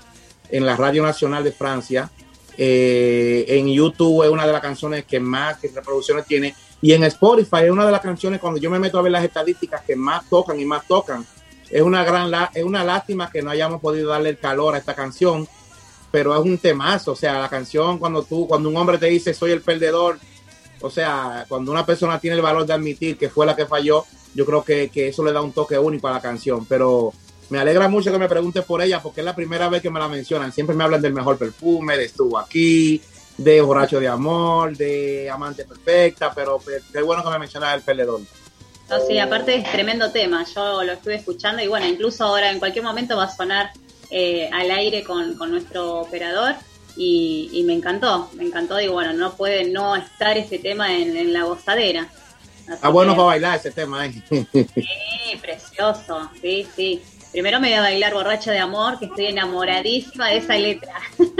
en la Radio Nacional de Francia. Eh, en YouTube es una de las canciones que más reproducciones tiene. Y en Spotify es una de las canciones cuando yo me meto a ver las estadísticas que más tocan y más tocan. Es una gran es una lástima que no hayamos podido darle el calor a esta canción, pero es un temazo. O sea, la canción cuando tú, cuando un hombre te dice soy el perdedor, o sea, cuando una persona tiene el valor de admitir que fue la que falló, yo creo que, que eso le da un toque único a la canción. Pero me alegra mucho que me preguntes por ella porque es la primera vez que me la mencionan. Siempre me hablan del mejor perfume, de estuvo aquí, de borracho de amor, de amante perfecta, pero qué bueno que me mencionas el perdedor. No, sí, aparte es tremendo tema. Yo lo estuve escuchando y bueno, incluso ahora en cualquier momento va a sonar eh, al aire con, con nuestro operador y, y me encantó, me encantó. Digo, bueno, no puede no estar ese tema en, en la gozadera. Así Ah, bueno que- para bailar ese tema, ¿eh? Sí, precioso, sí, sí. Primero me voy a bailar borracho de amor, que estoy enamoradísima de esa letra.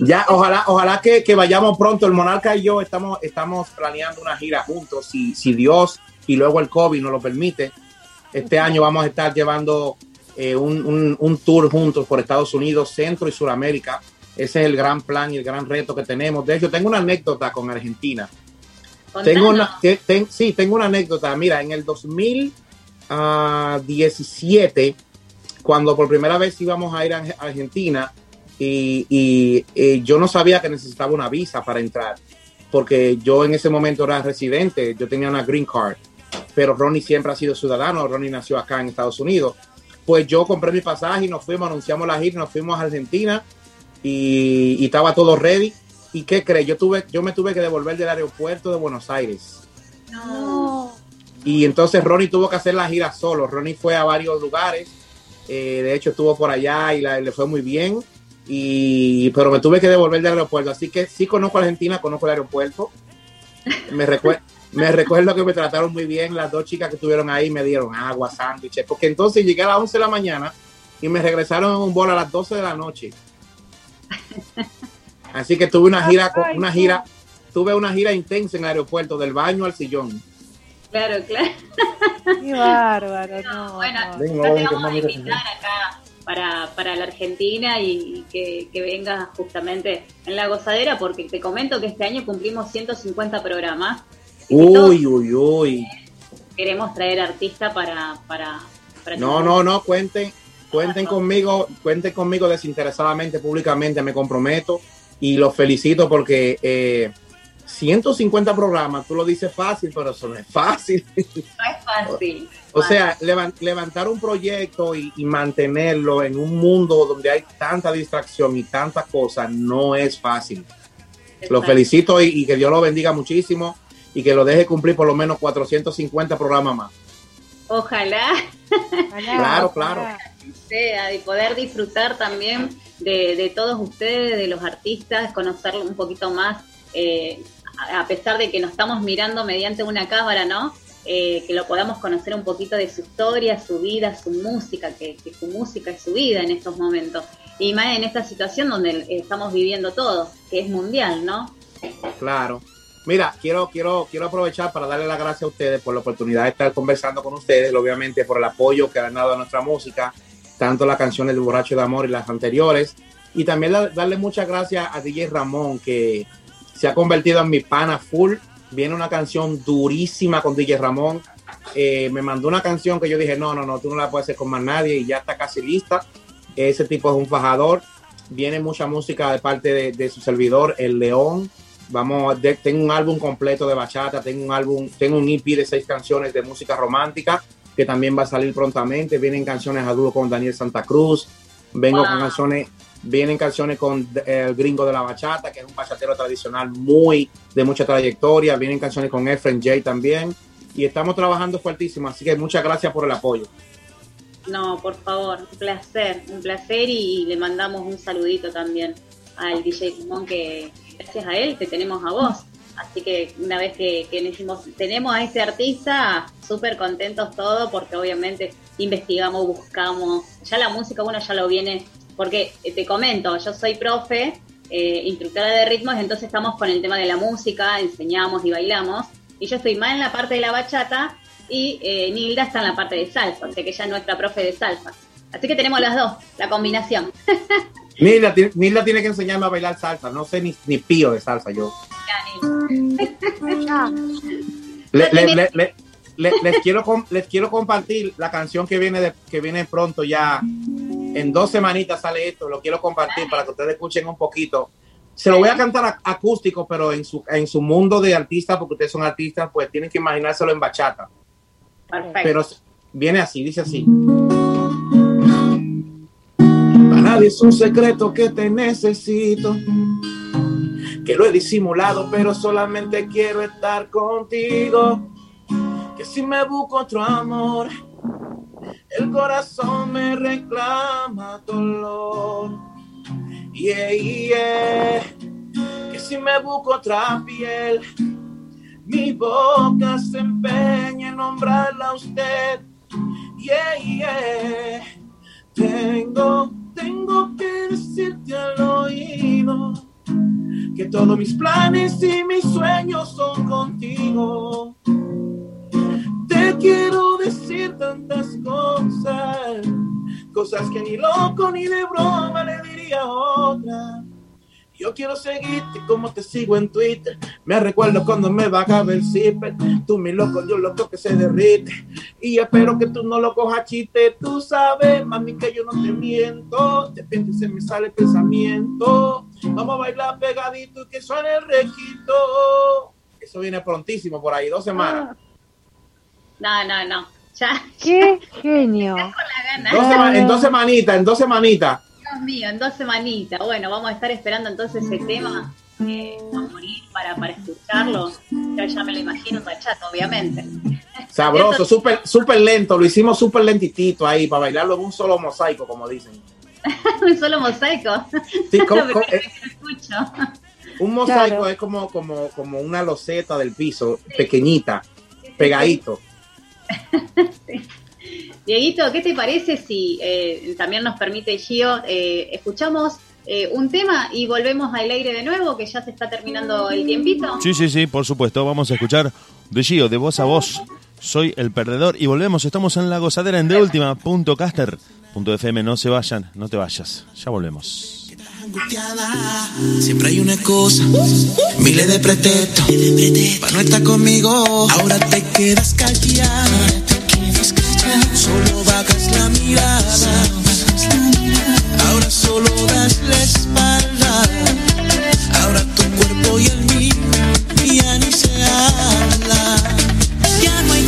Ya, ojalá, ojalá que, que vayamos pronto. El Monarca y yo estamos, estamos planeando una gira juntos, si, si Dios y luego el COVID nos lo permite. Este año vamos a estar llevando eh, un, un- un tour juntos por Estados Unidos, Centro y Sudamérica. Ese es el gran plan y el gran reto que tenemos. De hecho, tengo una anécdota con Argentina. Tengo una, te- sí, tengo una anécdota. Mira, en el 2017, cuando por primera vez íbamos a ir a Argentina, y, y, eh, yo no sabía que necesitaba una visa para entrar, porque yo en ese momento era residente, yo tenía una green card, pero Ronnie siempre ha sido ciudadano, Ronnie nació acá en Estados Unidos. Pues yo compré mi pasaje y nos fuimos, anunciamos la gira, nos fuimos a Argentina y, y estaba todo ready. ¿Y qué crees? Yo, tuve, yo me tuve que devolver del aeropuerto de Buenos Aires. No. Y entonces Ronnie tuvo que hacer la gira solo. Ronnie fue a varios lugares. Eh, de hecho, estuvo por allá y la- le fue muy bien. Y, pero me tuve que devolver del aeropuerto. Así que sí conozco Argentina, conozco el aeropuerto. Me, recue- me recuerdo que me trataron muy bien. Las dos chicas que estuvieron ahí me dieron agua, sándwiches. Porque entonces llegué a las 11 de la mañana y me regresaron en un vuelo a las 12 de la noche. Así que tuve una gira, una gira, tuve una gira intensa en el aeropuerto, del baño al sillón. Claro, claro. Qué bárbaro, no. bueno, no. Vamos, te vamos a invitar acá para, para la Argentina y, y que, que vengas justamente en la gozadera porque te comento que este año cumplimos 150 programas. Uy, uy, uy. queremos traer artistas para, para, para No, no, no, cuenten, cuenten conmigo, cuenten conmigo desinteresadamente, públicamente, me comprometo y los felicito porque eh, 150 programas, tú lo dices fácil, pero eso no es fácil. No es fácil. O sea, levan- levantar un proyecto y, y mantenerlo en un mundo donde hay tanta distracción y tantas cosas no es fácil. Lo Exacto. felicito y, y que Dios lo bendiga muchísimo y que lo deje cumplir por lo menos 450 programas más. Ojalá Ojalá, Claro, ojalá. sea y poder disfrutar también de, de todos ustedes, de los artistas, conocerlo un poquito más, eh, a pesar de que nos estamos mirando mediante una cámara, ¿no? Eh, que lo podamos conocer un poquito de su historia, su vida, su música, que, su música es su vida en estos momentos. Y más en esta situación donde estamos viviendo todos, que es mundial, ¿no? Claro. Mira, quiero, quiero, quiero aprovechar para darle las gracias a ustedes por la oportunidad de estar conversando con ustedes, obviamente por el apoyo que han dado a nuestra música, tanto las canciones de Borracho de Amor y las anteriores, y también la- darle muchas gracias a DJ Ramón, que se ha convertido en mi pana full. Viene una canción durísima con DJ Ramón. Eh, me mandó una canción que yo dije, no, no, no, tú no la puedes hacer con más nadie y ya está casi lista. Ese tipo es un fajador. Viene mucha música de parte de, de su servidor, El León. Vamos, de- tengo un álbum completo de bachata, tengo un álbum, tengo un EP de seis canciones de música romántica que también va a salir prontamente. Vienen canciones a dúo con Daniel Santa Cruz. Vengo Wow. con canciones, vienen canciones con eh, el gringo de la bachata, que es un bachatero tradicional muy de mucha trayectoria. Vienen canciones con Efren J también. Y estamos trabajando fuertísimo, así que muchas gracias por el apoyo. No, por favor, un placer, un placer y le mandamos un saludito también al DJ Simón que gracias a él te tenemos a vos. Así que una vez que, que decimos, tenemos a ese artista, súper contentos todos porque obviamente investigamos, buscamos, ya la música uno ya lo viene, porque eh, te comento, yo soy profe, eh, instructora de ritmos, entonces estamos con el tema de la música, enseñamos y bailamos, y yo estoy más en la parte de la bachata y eh, Nilda está en la parte de salsa, o sea que ella es nuestra profe de salsa. Así que tenemos las dos, la combinación. Nilda, Nilda tiene que enseñarme a bailar salsa. No sé ni, ni pío de salsa yo. Ah, Le- le- le- le- le- les, quiero, com- les quiero compartir la canción que viene, de- que viene pronto ya. En dos semanitas sale esto. Lo quiero compartir para que ustedes escuchen un poquito. Se lo voy a cantar ac- acústico, pero en su, en su mundo de artista, porque ustedes son artistas, pues tienen que imaginárselo en bachata. Perfecto. Pero viene así, dice así. Para nadie es un secreto que te necesito. Que lo he disimulado, pero solamente quiero estar contigo. Que si me busco otro amor, el corazón me reclama dolor. Yeah, yeah. Que si me busco otra piel, mi boca se empeña en nombrarla a usted. Yeah, yeah. Tengo, tengo que decirte al oído que todos mis planes y mis sueños son contigo. Te quiero decir tantas cosas, cosas que ni loco ni de broma le diría a otra. Yo quiero seguirte como te sigo en Twitter. Me recuerdo cuando me bajaba el zipper. Tú mi loco, yo loco que se derrite. Y espero que tú no lo cojas chiste. Tú sabes, mami, que yo no te miento. Te pienso y se me sale el pensamiento. Vamos a bailar pegadito y que suene el requito. Eso viene prontísimo por ahí, dos semanas. No, no, no. Ya, qué genio. con la gana. Dos en dos semanitas, en dos semanitas. Dios mío, en dos semanitas. Bueno, vamos a estar esperando entonces ese tema eh, a morir para, para escucharlo. Ya me lo imagino en bachata, obviamente. Sabroso, súper súper lento. Lo hicimos súper lentitito ahí para bailarlo en un solo mosaico, como dicen. Un solo mosaico. Sí, co- Pero co- que eh, lo escucho. un mosaico Claro. es como, como, como una loseta del piso, pequeñita, pegadito. Dieguito, ¿qué te parece si eh, también nos permite Gio? eh, escuchamos eh, un tema y volvemos al aire de nuevo, que ya se está terminando el tiempito. Sí, sí, sí, por supuesto. Vamos a escuchar de Gio, de voz a voz. Soy el perdedor. Y volvemos, estamos en la gozadera en deultima.caster.fm. No se vayan, no te vayas. Ya volvemos. Siempre hay una excusa, miles de pretextos. Para no estar conmigo, ahora te quedas callada. Solo bajas la mirada. Ahora solo das la espalda. Ahora tu cuerpo y el mío ya ni se habla. Ya no hay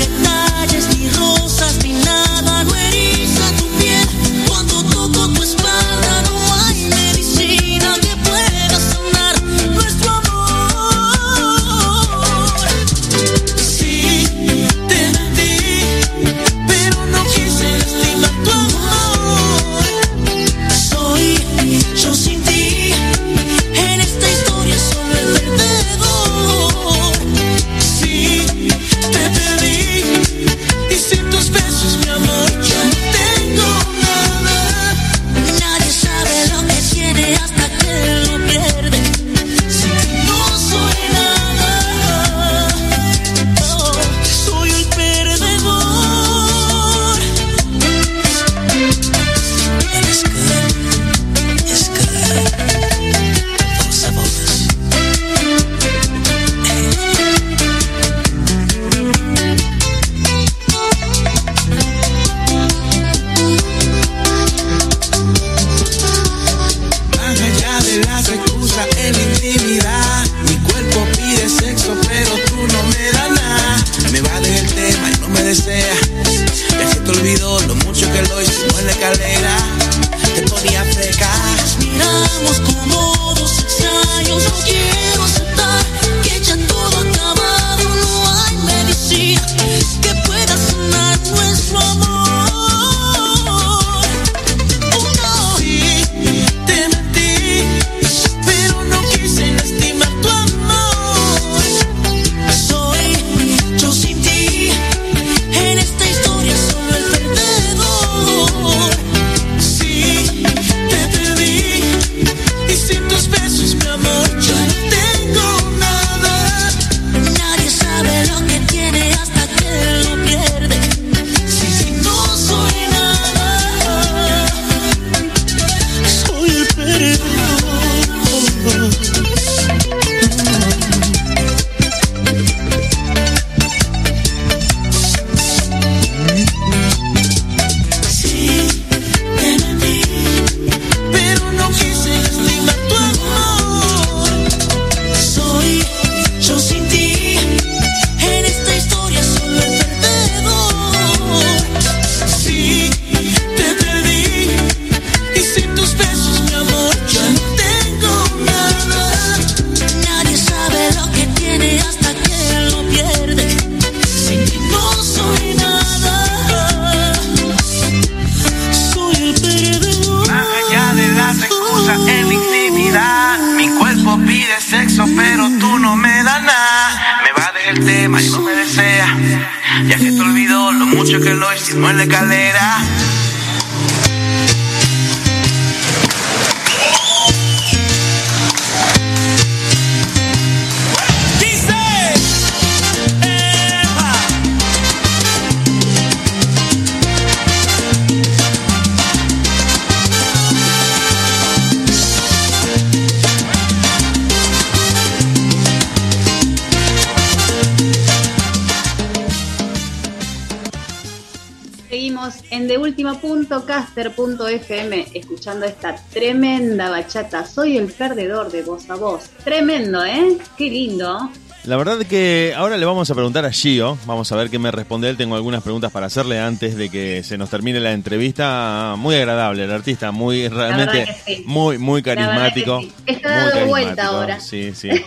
bachata. Soy el perdedor de voz a voz. Tremendo, ¿eh? Qué lindo. La verdad que ahora le vamos a preguntar a Gio, vamos a ver qué me responde él, tengo algunas preguntas para hacerle antes de que se nos termine la entrevista. Muy agradable el artista, muy realmente sí. muy muy carismático. sí. Está muy dado vuelta ahora. Sí, sí. Ahí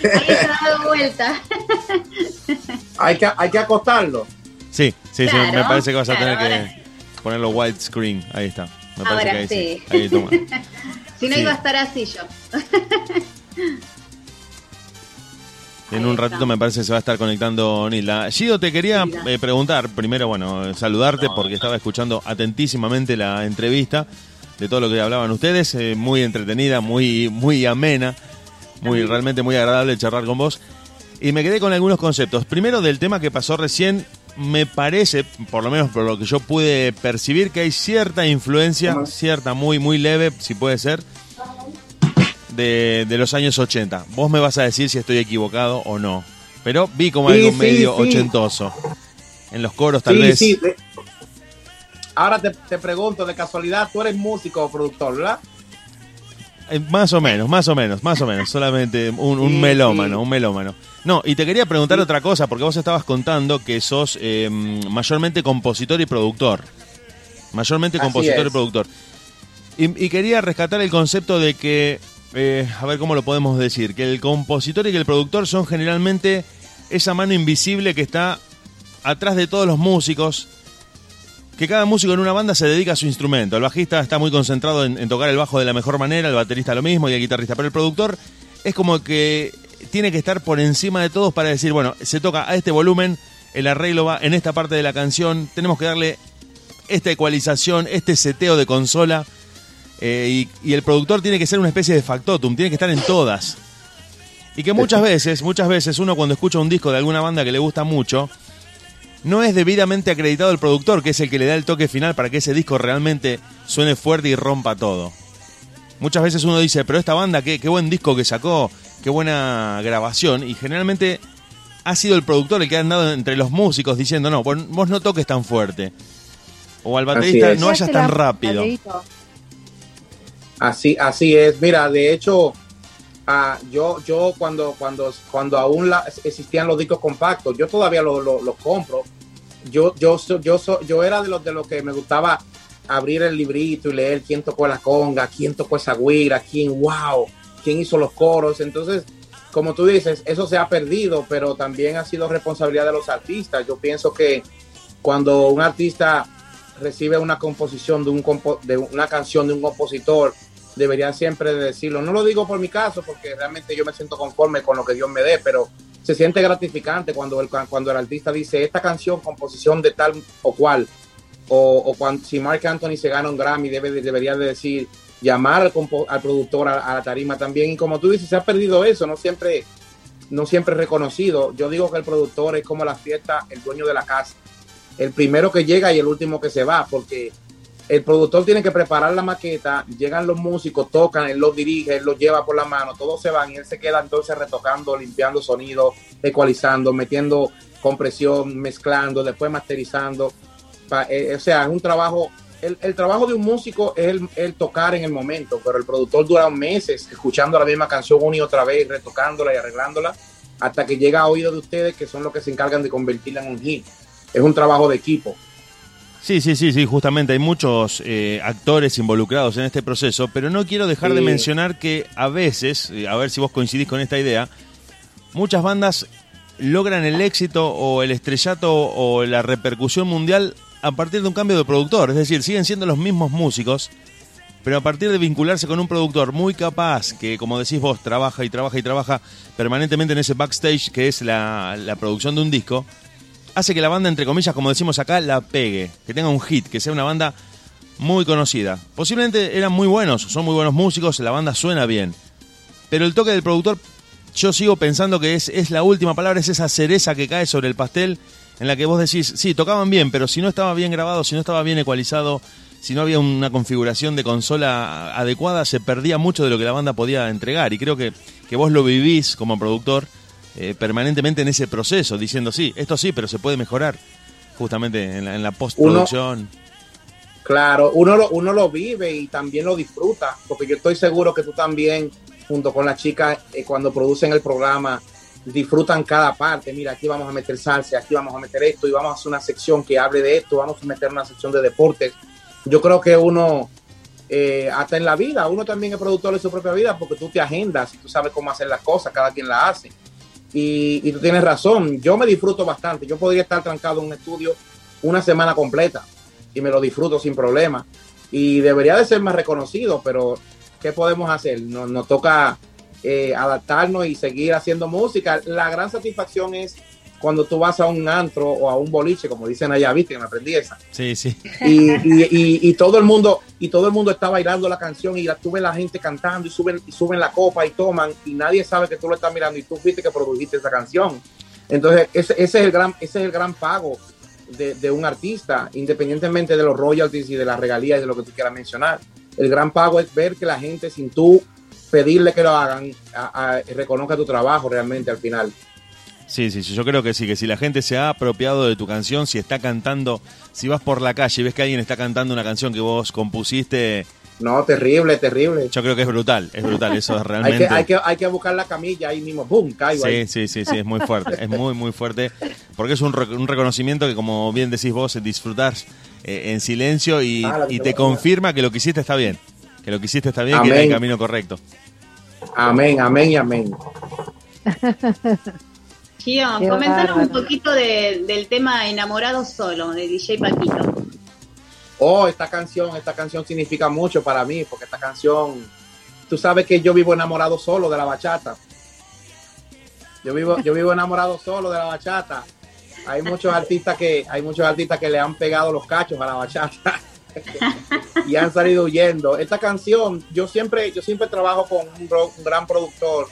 está dado vuelta. Hay que, hay que acostarlo. Sí, sí, sí, me parece que vas a claro, tener que ponerlo widescreen. Ahí está. Me parece Ahora que ahí sí. sí. Ahí toma. si no Sí. iba a estar así yo. En un ratito me parece que se va a estar conectando Nilda. Gio, te quería eh, preguntar, primero, bueno, saludarte porque estaba escuchando atentísimamente la entrevista. de todo lo que hablaban ustedes, eh, muy entretenida, muy, muy amena, muy realmente muy agradable charlar con vos. Y me quedé con algunos conceptos. Primero del tema que pasó recién, me parece, por lo menos por lo que yo pude percibir, que hay cierta influencia, cierta, muy, muy leve, si puede ser, de, de los años 80. Vos me vas a decir si estoy equivocado o no. Pero vi como Sí, algo sí, medio sí. ochentoso. En los coros tal vez. de- Ahora te, te pregunto, de casualidad, tú eres músico o productor, ¿verdad? Eh, Más o menos, más o menos, más o menos. Solamente un, melómano, un melómano. No, y te quería preguntar otra cosa, porque vos estabas contando que sos eh, mayormente compositor y productor. Mayormente Así compositor y productor. Y, y quería rescatar el concepto de que, eh, a ver cómo lo podemos decir, que el compositor y que el productor son generalmente esa mano invisible que está atrás de todos los músicos, que cada músico en una banda se dedica a su instrumento. El bajista está muy concentrado en, en tocar el bajo de la mejor manera, el baterista lo mismo y el guitarrista, pero el productor es como que tiene que estar por encima de todos para decir, bueno, se toca a este volumen, el arreglo va en esta parte de la canción, tenemos que darle esta ecualización, este seteo de consola, eh, y, y el productor tiene que ser una especie de factotum, tiene que estar en todas. Y que muchas veces, muchas veces uno cuando escucha un disco de alguna banda que le gusta mucho, no es debidamente acreditado el productor, que es el que le da el toque final para que ese disco realmente suene fuerte y rompa todo. Muchas veces uno dice, pero esta banda, qué, qué buen disco que sacó, qué buena grabación, y generalmente ha sido el productor el que ha andado entre los músicos diciendo, no, vos, vos no toques tan fuerte. O al baterista, no vayas tan rápido. Así, así es. Mira, de hecho, ah, yo, yo cuando, cuando, cuando aún la- existían los discos compactos, yo todavía los los compro. Yo, yo, yo, so- yo era de los de los que me gustaba abrir el librito y leer quién tocó la conga, quién tocó esa guira, quién, wow, quién hizo los coros. Entonces, como tú dices, eso se ha perdido, pero también ha sido responsabilidad de los artistas. Yo pienso que cuando un artista recibe una composición de, un compo- de una canción de un compositor, debería siempre de decirlo. No lo digo por mi caso, porque realmente yo me siento conforme con lo que Dios me dé, pero se siente gratificante cuando el, cuando el artista dice esta canción, composición de tal o cual, o, cuando, si Mark Anthony se gana un Grammy, debe, de- debería de decir, llamar al, al productor a, la tarima también. Y como tú dices, se ha perdido eso, no siempre, no siempre reconocido. Yo digo que el productor es como la fiesta, el dueño de la casa. El primero que llega y el último que se va, porque el productor tiene que preparar la maqueta, llegan los músicos, tocan, él los dirige, él los lleva por la mano, todos se van y él se queda entonces retocando, limpiando sonido, ecualizando, metiendo compresión, mezclando, después masterizando. Pa- eh, o sea, es un trabajo, el, trabajo de un músico es el, tocar en el momento, pero el productor dura meses escuchando la misma canción una y otra vez, retocándola y arreglándola, hasta que llega a oídos de ustedes que son los que se encargan de convertirla en un hit. Es un trabajo de equipo. Sí, sí, sí, sí, justamente hay muchos eh, actores involucrados en este proceso, pero no quiero dejar de mencionar que a veces, eh, a ver si vos coincidís con esta idea, muchas bandas logran el éxito o el estrellato o la repercusión mundial a partir de un cambio de productor, es decir, siguen siendo los mismos músicos, pero a partir de vincularse con un productor muy capaz, que como decís vos, trabaja y trabaja y trabaja permanentemente en ese backstage que es la, la producción de un disco, hace que la banda, entre comillas, como decimos acá, la pegue, que tenga un hit, que sea una banda muy conocida. Posiblemente eran muy buenos, son muy buenos músicos, la banda suena bien, pero el toque del productor, yo sigo pensando que es, es la última palabra, es esa cereza que cae sobre el pastel en la que vos decís, sí, tocaban bien, pero si no estaba bien grabado, si no estaba bien ecualizado, si no había una configuración de consola adecuada, se perdía mucho de lo que la banda podía entregar. Y creo que, que vos lo vivís como productor eh, permanentemente en ese proceso, diciendo, sí, esto sí, pero se puede mejorar, justamente en la, postproducción. Claro, uno lo, uno lo vive y también lo disfruta, porque yo estoy seguro que tú también, junto con las chicas, eh, cuando producen el programa, disfrutan cada parte. Mira, aquí vamos a meter salsa, aquí vamos a meter esto y vamos a hacer una sección que hable de esto, vamos a meter una sección de deportes. Yo creo que uno, eh, hasta en la vida, uno también es productor de su propia vida porque tú te agendas tú sabes cómo hacer las cosas, cada quien la hace. Y, y tú tienes razón, yo me disfruto bastante. Yo podría estar trancado en un estudio una semana completa y me lo disfruto sin problema. Y debería de ser más reconocido, pero ¿qué podemos hacer? Nos, nos toca eh, adaptarnos y seguir haciendo música. La gran satisfacción es cuando tú vas a un antro o a un boliche, como dicen allá, viste, que me aprendí esa. Sí, sí. Y, y- y- y todo el mundo y todo el mundo está bailando la canción y la, tú ves la gente cantando y suben y suben la copa y toman y nadie sabe que tú lo estás mirando y tú fuiste que produjiste esa canción. Entonces ese, ese es el gran ese es el gran pago de, de un artista, independientemente de los royalties y de las regalías y de lo que tú quieras mencionar. El gran pago es ver que la gente sin tú pedirle que lo hagan a- a- reconozca tu trabajo realmente al final. Sí, sí, sí, yo creo que sí, que si la gente se ha apropiado de tu canción, si está cantando, si vas por la calle y ves que alguien está cantando una canción que vos compusiste, No, terrible, terrible. yo creo que es brutal, es brutal, eso es Hay realmente... que, hay, que, hay que buscar la camilla ahí mismo, ¡boom! Caigo ahí. Sí, sí, sí, sí, es muy fuerte, es muy, muy fuerte, porque es un, un reconocimiento que, como bien decís vos, disfrutar en silencio y, Ah, y te confirma que lo que hiciste está bien, que lo que hiciste está bien, que era el Amén. camino correcto. Amén, amén y amén. Gio, Qué comentanos un poquito de- del tema Enamorado Solo, de DJ Paquito. Oh, esta canción, esta canción significa mucho para mí, porque esta canción, tú sabes que yo vivo enamorado solo de la bachata. Yo vivo, yo vivo enamorado solo de la bachata. Hay muchos artistas que, hay muchos artistas que le han pegado los cachos a la bachata y han salido huyendo. Esta canción, yo siempre, yo siempre trabajo con un gran productor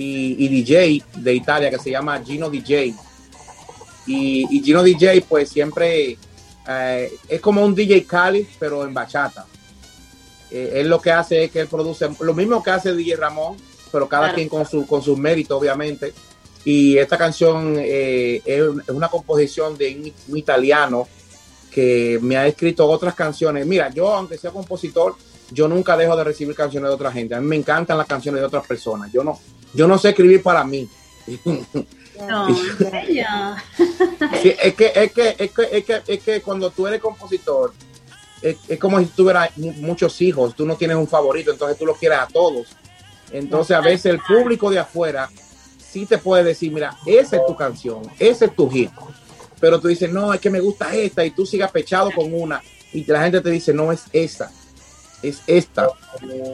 y, y DJ de Italia que se llama Gino DJ. Y, y Gino DJ, pues siempre eh, es como un DJ Cali, pero en bachata. Eh, él lo que hace es que él produce lo mismo que hace DJ Ramón, pero cada Claro. quien con su con sus méritos, obviamente. Y esta canción eh, es, una composición de un italiano que me ha escrito otras canciones. Mira, yo aunque sea compositor, yo nunca dejo de recibir canciones de otra gente. A mí me encantan las canciones de otras personas. Yo no, yo no sé escribir para mí. No. Sí, es que, es que, es que, es que, es que cuando tú eres compositor, es, es como si tuvieras mu- muchos hijos, tú no tienes un favorito, entonces tú lo quieres a todos. Entonces a veces el público de afuera sí te puede decir, mira, esa es tu canción, ese es tu hit. Pero tú dices, no, es que me gusta esta y tú sigas pechado con una y la gente te dice, no es esa, es esta.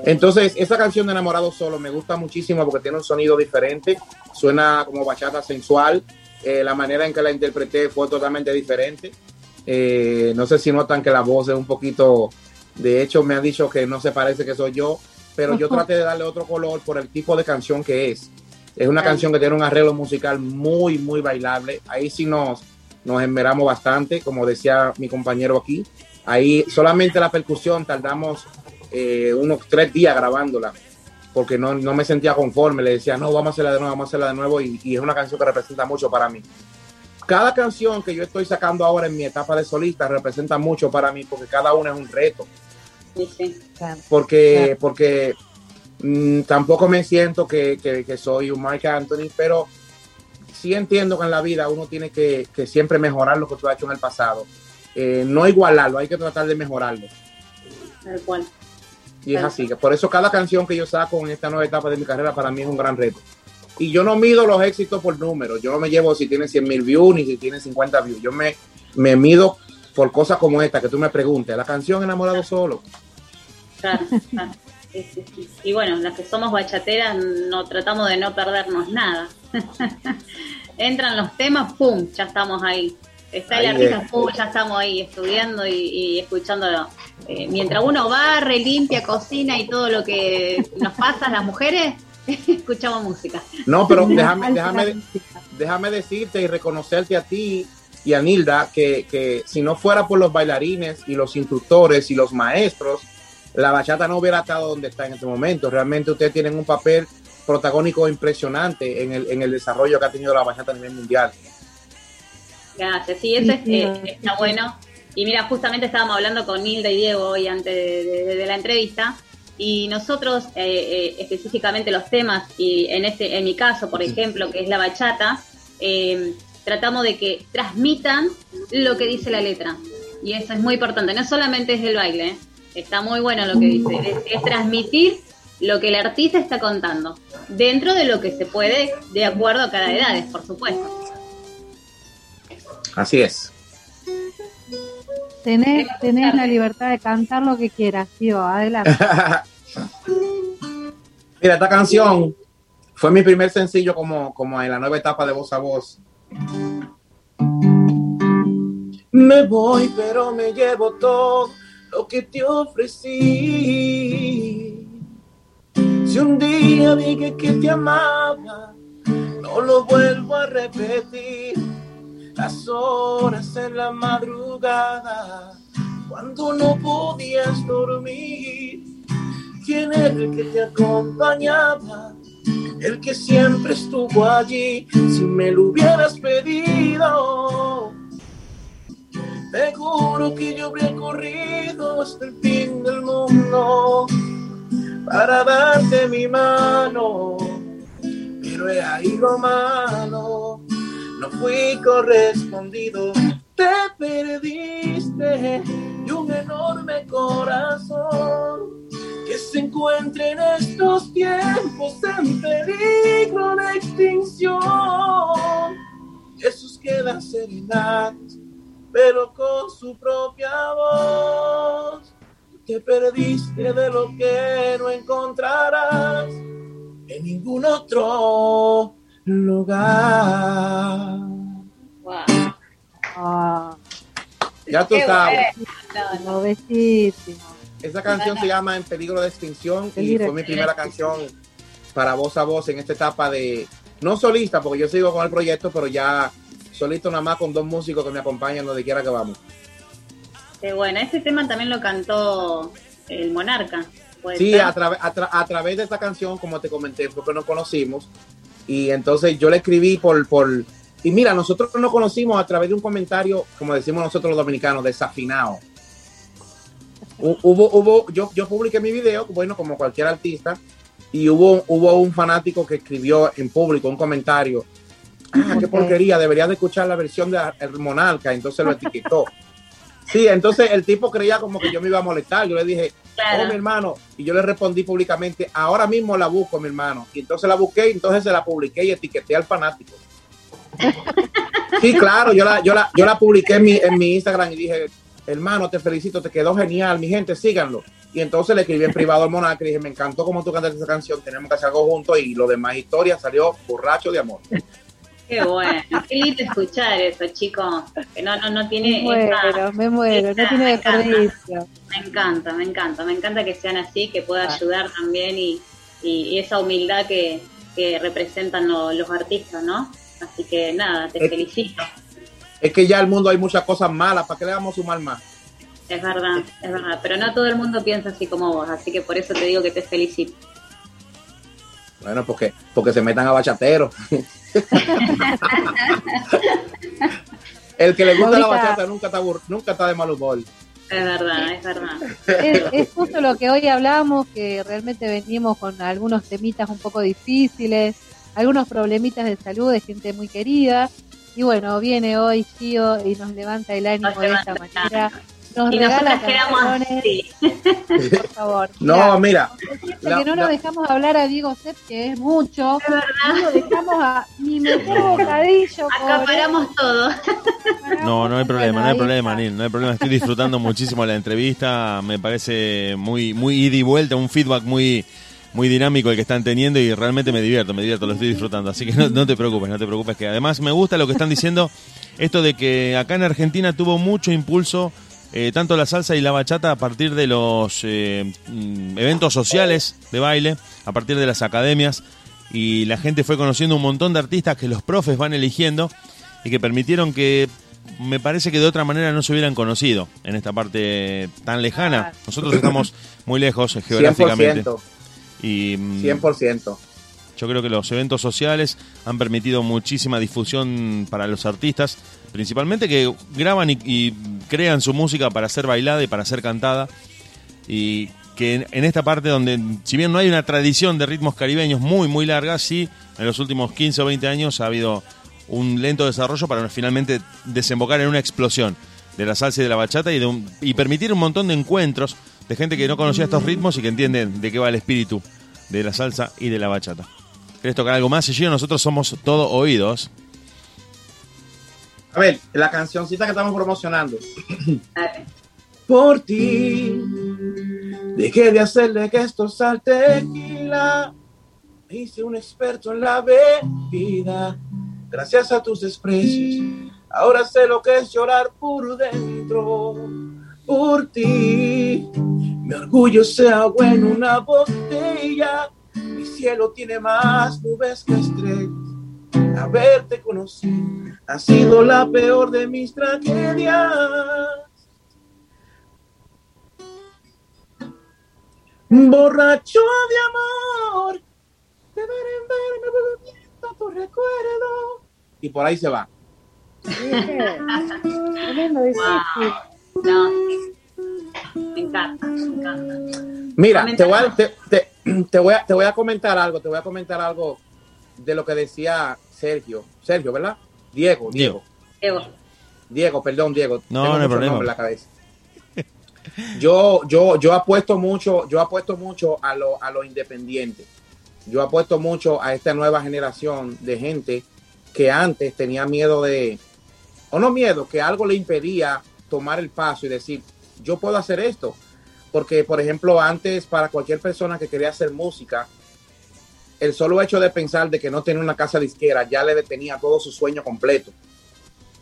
Entonces, esa canción de Enamorado Solo me gusta muchísimo porque tiene un sonido diferente, suena como bachata sensual, eh, la manera en que la interpreté fue totalmente diferente. Eh, no sé si notan que la voz es un poquito, de hecho me han dicho que no se parece que soy yo, pero yo traté de darle otro color por el tipo de canción que es. Es una canción que tiene un arreglo musical muy, muy bailable. Ahí sí nos, nos esmeramos bastante, como decía mi compañero aquí. Ahí solamente la percusión tardamos eh, unos tres días grabándola, porque no, no me sentía conforme. Le decía, no, vamos a hacerla de nuevo, vamos a hacerla de nuevo, y, y es una canción que representa mucho para mí. Cada canción que yo estoy sacando ahora en mi etapa de solista representa mucho para mí, porque cada una es un reto Sí, sí. Claro. porque, porque mm, tampoco me siento que, que- que soy un Mike Anthony, pero sí entiendo que en la vida uno tiene que, que siempre mejorar lo que tú has hecho en el pasado. Eh, no igualarlo, hay que tratar de mejorarlo. Tal cual. Y es así, que por eso cada canción que yo saco en esta nueva etapa de mi carrera para mí es un gran reto. Y yo no mido los éxitos por números, yo no me llevo si tiene 100 mil views ni si tiene 50 views, yo me, me mido por cosas como esta que tú me preguntes, la canción Enamorado Solo. Claro, claro. Y bueno, las que somos bachateras no tratamos de no perdernos nada. Entran los temas, ¡pum! Ya estamos ahí. Está el Ahí artista, es. Ya estamos ahí estudiando y, y escuchándolo. Eh, mientras uno barre, limpia, cocina y todo lo que nos pasa a las mujeres, escuchamos música. No, pero déjame, déjame, déjame decirte y reconocerte a ti y a Nilda que, que si no fuera por los bailarines y los instructores y los maestros, la bachata no hubiera estado donde está en este momento. Realmente ustedes tienen un papel protagónico impresionante en el, en el desarrollo que ha tenido la bachata a nivel mundial. Gracias, sí, eso es, Sí, eh, sí. está bueno. Y mira, justamente estábamos hablando con Nilda y Diego hoy antes de, de- de la entrevista. Y nosotros, eh, eh, específicamente los temas, y en este, en mi caso, por ejemplo, que es la bachata, eh, tratamos de que transmitan lo que dice la letra. Y eso es muy importante. No solamente es el baile, ¿eh? está muy bueno lo que dice. Es, es transmitir lo que el artista está contando. Dentro de lo que se puede, de acuerdo a cada edad, por supuesto. Así es. Tenés, tenés la libertad de cantar lo que quieras, tío. Adelante. Mira, esta canción fue mi primer sencillo como, como en la nueva etapa de Voz a Voz. Me voy, pero me llevo todo lo que te ofrecí. Si un día dije que te amaba, no lo vuelvo a repetir. Las horas en la madrugada, cuando no podías dormir. ¿Quién era el que te acompañaba? El que siempre estuvo allí, si me lo hubieras pedido. Te juro que yo habría corrido hasta el fin del mundo para darte mi mano. Pero he ahí lo malo, no fui correspondido. Te perdiste de un enorme corazón que se encuentra en estos tiempos en peligro de extinción. Jesús queda serenados, pero con su propia voz. Te perdiste de lo que no encontrarás en ningún otro lugar. Ah, Ya tú Qué sabes. no. Esa canción se llama En peligro de extinción y fue mi primera canción para voz a voz en esta etapa de, no solista, porque yo sigo con el proyecto, pero ya solito nada más con dos músicos que me acompañan donde quiera que vamos. Qué bueno, este tema también lo cantó el Monarca. ¿puede Sí, a, tra- a través de esta canción, como te comenté, fue que nos conocimos. Y entonces yo le escribí por, por... Y mira, nosotros nos conocimos a través de un comentario, como decimos nosotros los dominicanos, desafinado. Hu- Hubo, hubo, yo, yo publiqué mi video, bueno, como cualquier artista, y hubo, hubo un fanático que escribió en público un comentario. Ah, qué porquería, deberías de escuchar la versión de El Monarca, entonces lo etiquetó. Sí, entonces el tipo creía como que yo me iba a molestar. Yo le dije, Claro. oh, mi hermano. Y yo le respondí públicamente, ahora mismo la busco, mi hermano. Y entonces la busqué, y entonces se la publiqué y etiqueté al fanático. Sí, claro, yo la, yo la, yo la publiqué en mi, en mi Instagram y dije, hermano, te felicito, te quedó genial, mi gente, síganlo. Y entonces le escribí en privado al Monarca y dije, me encantó cómo tú cantaste esa canción, tenemos que hacer algo juntos y lo demás historia salió borracho de amor. Qué bueno, qué lindo escuchar eso, chicos. Que no, no, no tiene Me esa- muero, me muero, no tiene desperdicio. Me encanta, me encanta, me encanta que sean así, que pueda Ah. ayudar también y, y- y esa humildad que, que representan lo- los artistas, ¿no? Así que nada, te felicito. Es que ya en el mundo hay muchas cosas malas, ¿para qué le vamos a sumar más? Es verdad, es verdad. Pero no todo el mundo piensa así como vos, así que por eso te digo que te felicito. Bueno, porque, porque se metan a bachatero. El que le gusta la bachata nunca está, nunca está de mal humor. Es verdad, es verdad. Es, es justo lo que hoy hablamos, que realmente venimos con algunos temitas un poco difíciles, algunos problemitas de salud de gente muy querida. Y bueno, viene hoy Gio y nos levanta el ánimo Nos de esta manera. Nos Y nosotras quedamos así. por favor. No, mira, Siempre la- que no la- nos dejamos hablar a Diego Sepp, que es mucho, no lo dejamos a ni meter bocadillo. Acaparamos todo. No, no hay problema, no hay problema. Nil, no hay problema. Estoy disfrutando muchísimo la entrevista. Me parece muy, muy ida y vuelta, un feedback muy, muy dinámico el que están teniendo y realmente me divierto, me divierto, lo estoy disfrutando. Así que no, no te preocupes, no te preocupes. Que además me gusta lo que están diciendo, esto de que acá en Argentina tuvo mucho impulso. Eh, tanto la salsa y la bachata a partir de los eh, mm, eventos sociales de baile, a partir de las academias, y la gente fue conociendo un montón de artistas que los profes van eligiendo y que permitieron que me parece que de otra manera no se hubieran conocido en esta parte tan lejana. Nosotros estamos muy lejos eh, geográficamente. 100%. Y mm, 100%. yo creo que los eventos sociales han permitido muchísima difusión para los artistas, principalmente que graban y, y crean su música para ser bailada y para ser cantada. Y que en, esta parte donde, si bien no hay una tradición de ritmos caribeños muy, muy larga, sí, en los últimos 15 o 20 años ha habido un lento desarrollo para finalmente desembocar en una explosión de la salsa y de la bachata y, y permitir un montón de encuentros de gente que no conocía estos ritmos y que entienden de qué va el espíritu de la salsa y de la bachata. ¿Querés tocar algo más, Gio? Nosotros somos todo oídos. A ver, la cancioncita que estamos promocionando. Dale. Por ti, dejé de hacerle gestos al tequila. Me hice un experto en la bebida. gracias a tus desprecios. Ahora sé lo que es llorar por dentro, por ti. Mi orgullo se ahogó en una botella. Mi cielo tiene más nubes que estrellas. Haberte conocido ha sido la peor de mis tragedias. Borracho de amor, de ver en verme bebiendo tu recuerdo. Y por ahí se va. Tremendo difícil. No. Me encanta, me encanta. Mira, te voy, a, Coméntanos. te, te- te voy a, te voy a comentar algo, te voy a comentar algo de lo que decía Sergio. Sergio, ¿verdad? Diego, Diego. Diego. Diego, perdón, Diego. No, Tengo no hay problema. en la cabeza. Yo, yo, yo apuesto mucho, yo apuesto mucho a lo, a lo independiente. Yo apuesto mucho a esta nueva generación de gente que antes tenía miedo de, o no miedo, que algo le impedía tomar el paso y decir, yo puedo hacer esto. Porque, por ejemplo, antes para cualquier persona que quería hacer música, el solo hecho de pensar de que no tenía una casa disquera ya le detenía todo su sueño completo.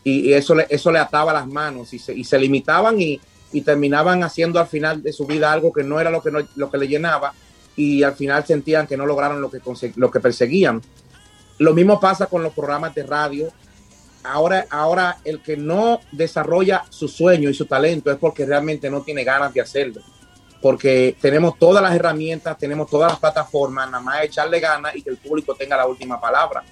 Y, eso, le, eso le ataba las manos y se, y se limitaban y, terminaban haciendo al final de su vida algo que no era lo que, lo que le llenaba y al final sentían que no lograron lo que, lo que perseguían. Lo mismo pasa con los programas de radio. Ahora, ahora el que no desarrolla su sueño y su talento es porque realmente no tiene ganas de hacerlo. Porque tenemos todas las herramientas, tenemos todas las plataformas, nada más echarle ganas y que el público tenga la última palabra.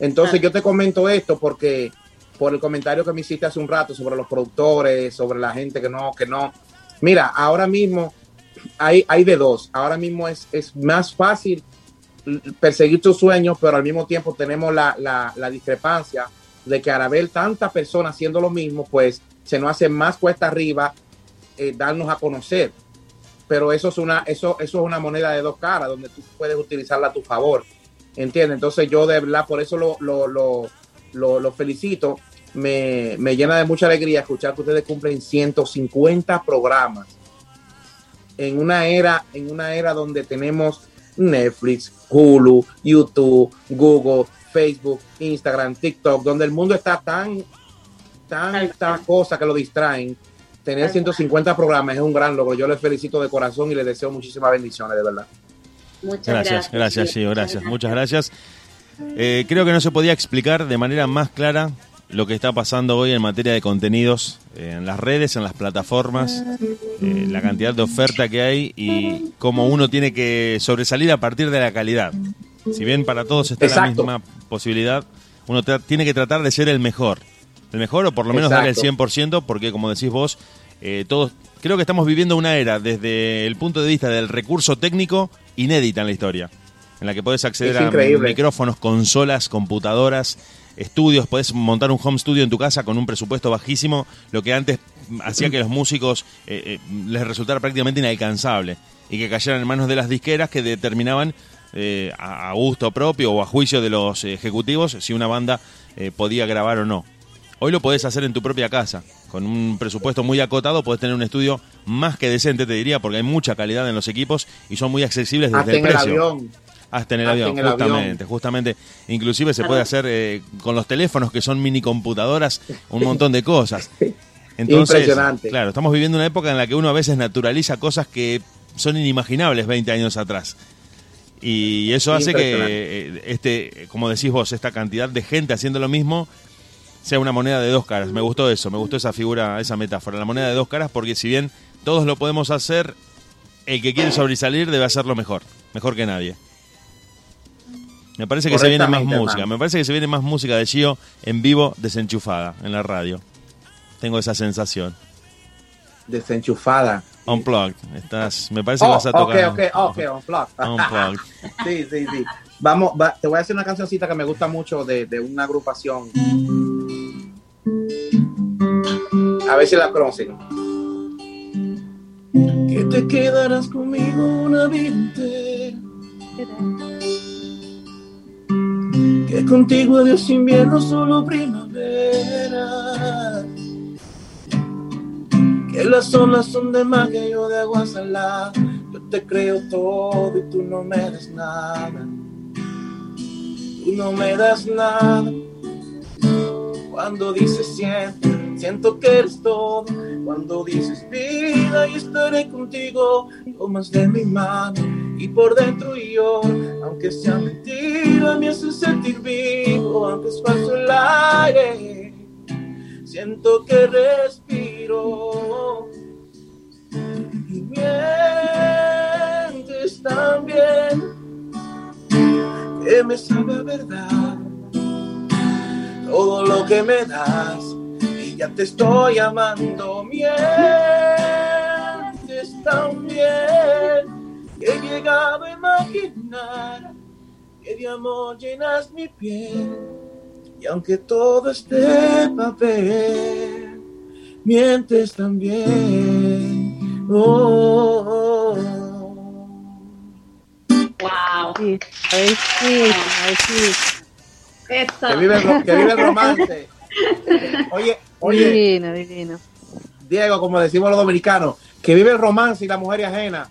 Entonces Ah. yo te comento esto porque por el comentario que me hiciste hace un rato sobre los productores, sobre la gente que no, que no. Mira, ahora mismo hay, hay de dos. Ahora mismo es, es más fácil perseguir tus sueños, pero al mismo tiempo tenemos la, la, la discrepancia de que al ver tantas personas haciendo lo mismo, pues se nos hace más cuesta arriba eh, darnos a conocer. Pero eso es una, eso, eso es una moneda de dos caras, donde tú puedes utilizarla a tu favor. ¿Entiendes? Entonces yo de verdad, por eso lo, lo, lo, lo, lo felicito. Me, me llena de mucha alegría escuchar que ustedes cumplen 150 programas en una era, en una era donde tenemos Netflix, Hulu, YouTube, Google, Facebook, Instagram, TikTok, donde el mundo está tan, tanta cosa que lo distraen. Tener 150 programas es un gran logro. Yo les felicito de corazón y les deseo muchísimas bendiciones, de verdad. Muchas Gracias, gracias. gracias, sí, Gio, gracias, muchas gracias. Eh, creo que no se podía explicar de manera más clara lo que está pasando hoy en materia de contenidos eh, en las redes, en las plataformas, eh, la cantidad de oferta que hay y cómo uno tiene que sobresalir a partir de la calidad. Si bien para todos está Exacto. la misma posibilidad, uno tra- tiene que tratar de ser el mejor. El mejor o por lo menos dar el Exacto. 100% porque como decís vos, eh, todos creo que estamos viviendo una era desde el punto de vista del recurso técnico inédita en la historia, en la que podés acceder Es a increíble. micrófonos, consolas, computadoras, estudios, podés montar un home studio en tu casa con un presupuesto bajísimo, lo que antes hacía que los músicos eh, eh, les resultara prácticamente inalcanzable y que cayeran en manos de las disqueras que determinaban eh, a gusto propio o a juicio de los ejecutivos si una banda podía grabar o no. Hoy lo podés hacer en tu propia casa. Con un presupuesto muy acotado podés tener un estudio más que decente, te diría, porque hay mucha calidad en los equipos y son muy accesibles desde Hasta el en el precio. avión. Hasta en el Hasta avión, en el avión. justamente, justamente. Inclusive se puede hacer eh, con los teléfonos que son mini computadoras un montón de cosas. Entonces, Impresionante. claro, estamos viviendo una época en la que uno a veces naturaliza cosas que son inimaginables 20 años atrás. Y eso hace que eh, este, como decís vos, esta cantidad de gente haciendo lo mismo sea una moneda de dos caras. Me gustó eso, me gustó esa figura, esa metáfora, la moneda de dos caras, porque si bien todos lo podemos hacer, el que quiere sobresalir debe hacerlo mejor, mejor que nadie. Me parece que se viene más música, me parece que se viene más música de Gio en vivo desenchufada en la radio. Tengo esa sensación. Desenchufada. Unplugged, estás, me parece que Oh, vas a ok, tocar. ok, ok, unplugged. Unplugged. Sí, sí, sí. Vamos, va- te voy a hacer una cancioncita que me gusta mucho de, de una agrupación. A ver si la conocen. Que te quedarás conmigo una vida. Que contigo adiós invierno, solo primavera. Que las olas son de mar, que yo de agua salada. Yo te creo todo y tú no me das nada. Tú no me das nada. Cuando dices siento, siento que eres todo. Cuando dices vida y estaré contigo, tomas de mi mano y por dentro y yo, aunque sea mentira, me hace sentir vivo, aunque es falso el aire. Siento que respiro y mientes también que me sabe verdad todo lo que me das ya te estoy amando mientes también que he llegado a imaginar que de amor llenas mi piel y aunque todo esté papel mientes también oh, oh, oh. Wow. Sí, ahí sí, ahí sí. Eso. Que vive, que vive el romance. Oye, oye, Divino, divino. Diego, como decimos los dominicanos, que vive el romance y la mujer ajena.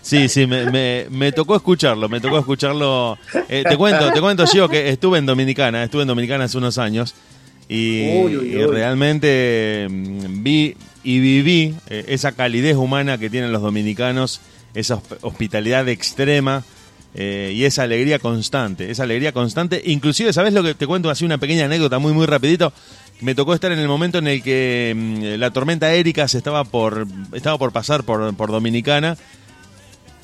Sí, sí, me, me, me tocó escucharlo, me tocó escucharlo. Eh, te cuento, te cuento, yo que estuve en Dominicana, estuve en Dominicana hace unos años y, Uy, uy, y realmente mm, vi y viví eh, esa calidez humana que tienen los dominicanos, esa hosp- hospitalidad extrema eh, y esa alegría constante, esa alegría constante. Inclusive, ¿sabes lo que te cuento? Así una pequeña anécdota muy, muy rapidito. Me tocó estar en el momento en el que mm, la tormenta Erika se estaba por, estaba por pasar por, por Dominicana.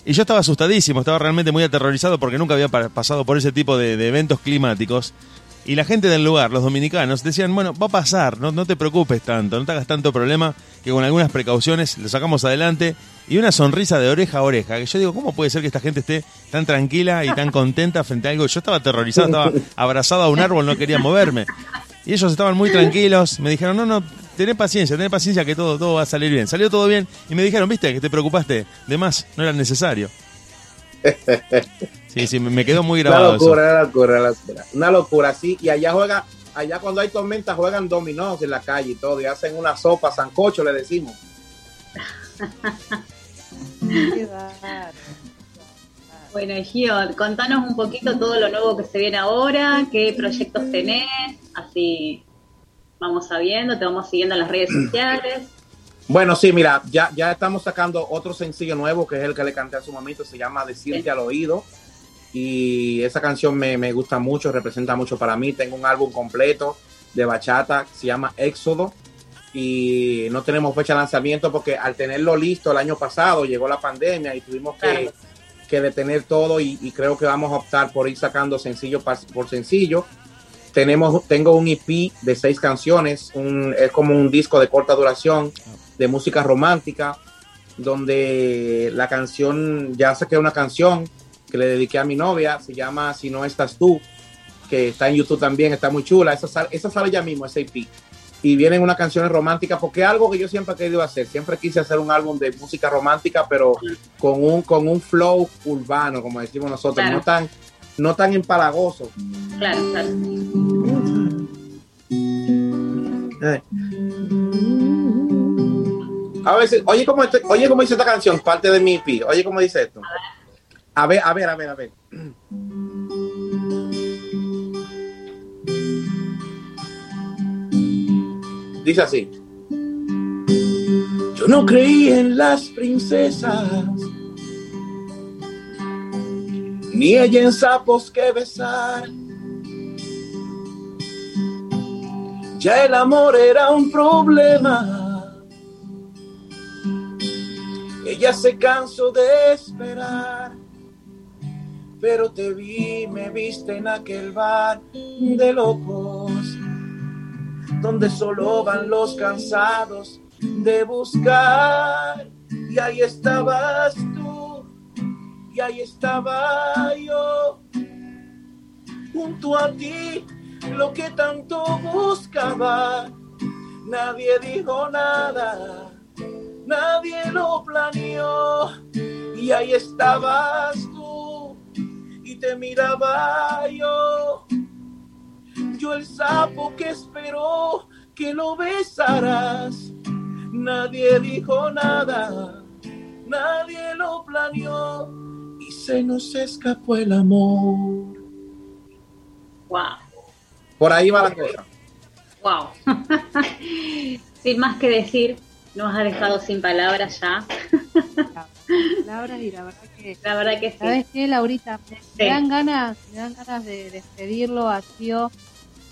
Y yo estaba asustadísimo, estaba realmente muy aterrorizado porque nunca había pa- pasado por ese tipo de eventos climáticos. Y la gente del lugar, los dominicanos, decían, bueno, va a pasar, no, no te preocupes tanto, no te hagas tanto problema, que con algunas precauciones lo sacamos adelante. Y una sonrisa de oreja a oreja, que yo digo, ¿cómo puede ser que esta gente esté tan tranquila y tan contenta frente a algo? Yo estaba aterrorizado, estaba abrazado a un árbol, no quería moverme. Y ellos estaban muy tranquilos, me dijeron, no, no, tené paciencia, tené paciencia que todo, todo va a salir bien. Salió todo bien y me dijeron, viste, que te preocupaste de más, no era necesario. Sí, sí, me quedó muy Una grabado eso. una locura, una locura. Una locura, sí. Y allá juega, allá cuando hay tormenta juegan dominós en la calle y todo, y hacen una sopa, sancocho, le decimos. Bueno, Gio, contanos un poquito todo lo nuevo que se viene ahora, qué proyectos tenés, así vamos sabiendo, te vamos siguiendo en las redes sociales. Bueno, sí, mira, ya, ya estamos sacando otro sencillo nuevo que es el que le canté a su mamito, se llama Decirte al oído. Y esa canción me, me gusta mucho, representa mucho para mí. Tengo un álbum completo de bachata que se llama Éxodo. Y no tenemos fecha de lanzamiento porque al tenerlo listo el año pasado llegó la pandemia y tuvimos que, Claro. que detener todo. Y, y creo que vamos a optar por ir sacando sencillo por sencillo. Tenemos, tengo un EP de seis canciones, un, es como un disco de corta duración de música romántica, donde la canción, ya saqué una canción que le dediqué a mi novia, se llama Si no estás tú, que está en YouTube también, está muy chula, esa sale, esa sale ya mismo, ese EP. Y vienen unas canciones románticas, porque es algo que yo siempre he querido hacer, siempre quise hacer un álbum de música romántica, pero con un, con un flow urbano, como decimos nosotros, Claro. no tan, no tan empalagoso. Claro, claro. Ay. A veces, oye cómo, este- oye cómo dice esta canción, parte de mi EP. Oye cómo dice esto. A ver, a ver, a ver, a ver. Dice así. Yo no creí en las princesas, ni ella en sapos que besar. Ya el amor era un problema. Ella se cansó de esperar. Pero te vi, me viste en aquel bar de locos, donde solo van los cansados de buscar. Y ahí estabas tú, y ahí estaba yo, junto a ti, lo que tanto buscaba. Nadie dijo nada, nadie lo planeó, y ahí estabas te miraba yo. Yo el sapo que esperó que lo besaras. Nadie dijo nada, nadie lo planeó y se nos escapó el amor. Wow, Por ahí va la cosa. wow. sin más que decir, nos ha dejado sin palabras ya. Palabras y la verdad que La verdad que sí. ¿Sabes qué, Laurita? Me, dan ganas, me dan ganas de despedirlo a Tío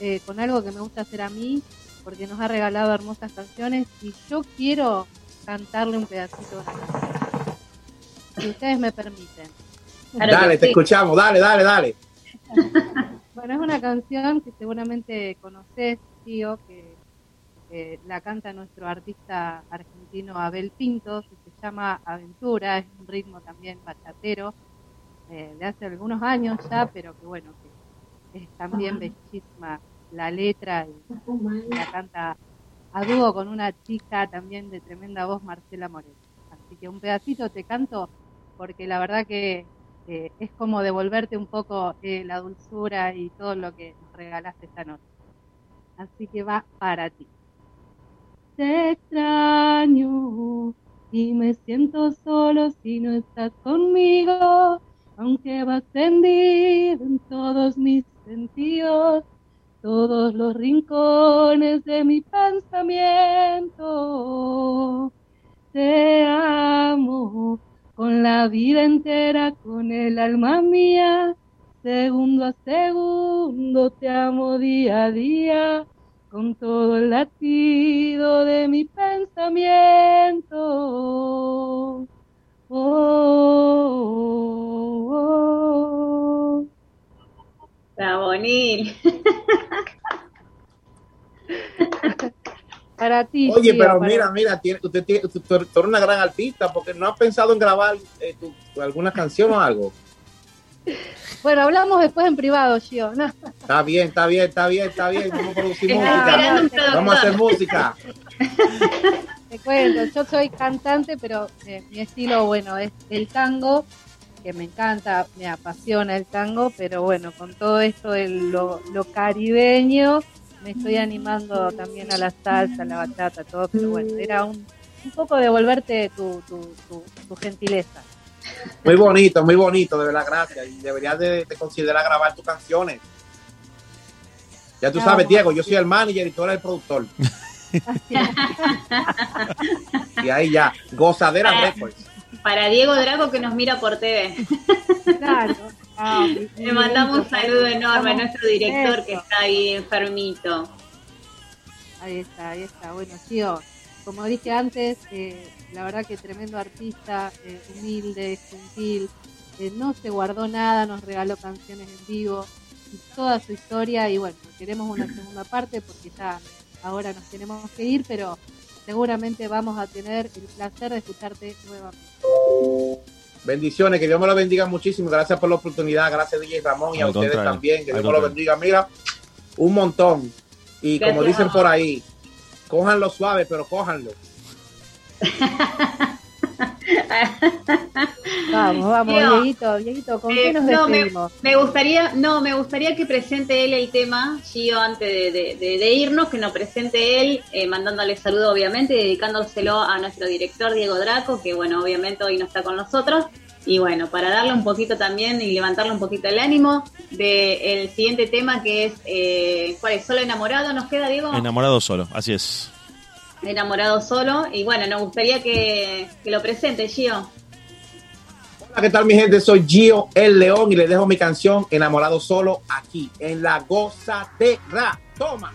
eh, con algo que me gusta hacer a mí, porque nos ha regalado hermosas canciones y yo quiero cantarle un pedacito de una canción. Si ustedes me permiten. Claro dale, te escuchamos, dale, dale, dale. Bueno, es una canción que seguramente conoces, Tío, que eh, la canta nuestro artista argentino Abel se llama Aventura, es un ritmo también bachatero, eh, de hace algunos años ya, pero que bueno, que es también bellísima la letra y la canta a dúo con una chica también de tremenda voz, Marcela Moreno. Así que un pedacito te canto porque la verdad que eh, es como devolverte un poco eh, la dulzura y todo lo que nos regalaste esta noche. Así que va para ti. Te extraño y me siento solo si no estás conmigo, aunque vas tendido en todos mis sentidos, todos los rincones de mi pensamiento. Te amo con la vida entera, con el alma mía, segundo a segundo te amo día a día, con todo el latido de mi pensamiento. Oh, oh, oh. Bravo, Nil. Para ti. Oye, tío, pero para- mira, mira, tiene- usted, tiene- eres una gran artista, porque no has pensado en grabar eh, tu- tu- alguna canción o algo. Bueno, hablamos después en privado, Gio. No, Está bien, está bien, está bien, está bien. Vamos a producir música. Vamos a hacer música. te cuento, yo soy cantante, pero eh, mi estilo, bueno, es el tango, que me encanta, me apasiona el tango, pero bueno, con todo esto de lo, lo caribeño, me estoy animando también a la salsa, a la bachata, todo, pero bueno, era un, un poco devolverte tu, tu, tu, tu gentileza. Muy bonito, muy bonito, de verdad, gracias. Y deberías de, de considerar grabar tus canciones. Ya tú sabes. Diego, yo soy el manager y tú eres el productor. Y ahí ya, Gozadera Ah. Records. Para Diego Draco que nos mira por TV. Claro. Ah, Le mandamos un saludo enorme a nuestro director que está ahí enfermito. Ahí está, ahí está. Bueno, tío, como dije antes, eh, la verdad que tremendo artista, eh, humilde, gentil, eh, no se guardó nada, nos regaló canciones en vivo y toda su historia. Y bueno, queremos una segunda parte porque ya ahora nos tenemos que ir, pero seguramente vamos a tener el placer de escucharte nuevamente. Bendiciones, que Dios me lo bendiga muchísimo. Gracias por la oportunidad. Gracias, DJ Ramón, y a ustedes contrario, también. Que Dios me lo bendiga. Mira, un montón. Y como dicen por ahí, cójanlo suave, pero cójanlo. Vamos, vamos, Tío, Dieguito, Dieguito, ¿con Eh, qué nos no, me, despedimos? me gustaría, no, me gustaría que presente él el tema, Gio, antes de, de- de- de irnos, que nos presente él, eh, mandándole saludo obviamente, y dedicándoselo a nuestro director Diego Draco, que bueno, obviamente hoy no está con nosotros. Y bueno, para darle un poquito también y levantarle un poquito el ánimo del siguiente tema que es, eh, ¿cuál es? ¿Solo enamorado nos queda, Diego? Enamorado solo, así es. Enamorado solo. Y bueno, nos gustaría que, que lo presente, Gio. Hola, ¿qué tal mi gente? Soy Gio El León y les dejo mi canción Enamorado Solo aquí en La Gozadera. Toma.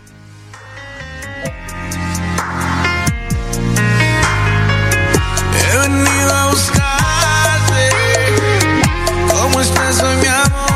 He venido a buscarte. ¿Cómo estás hoy, mi amor?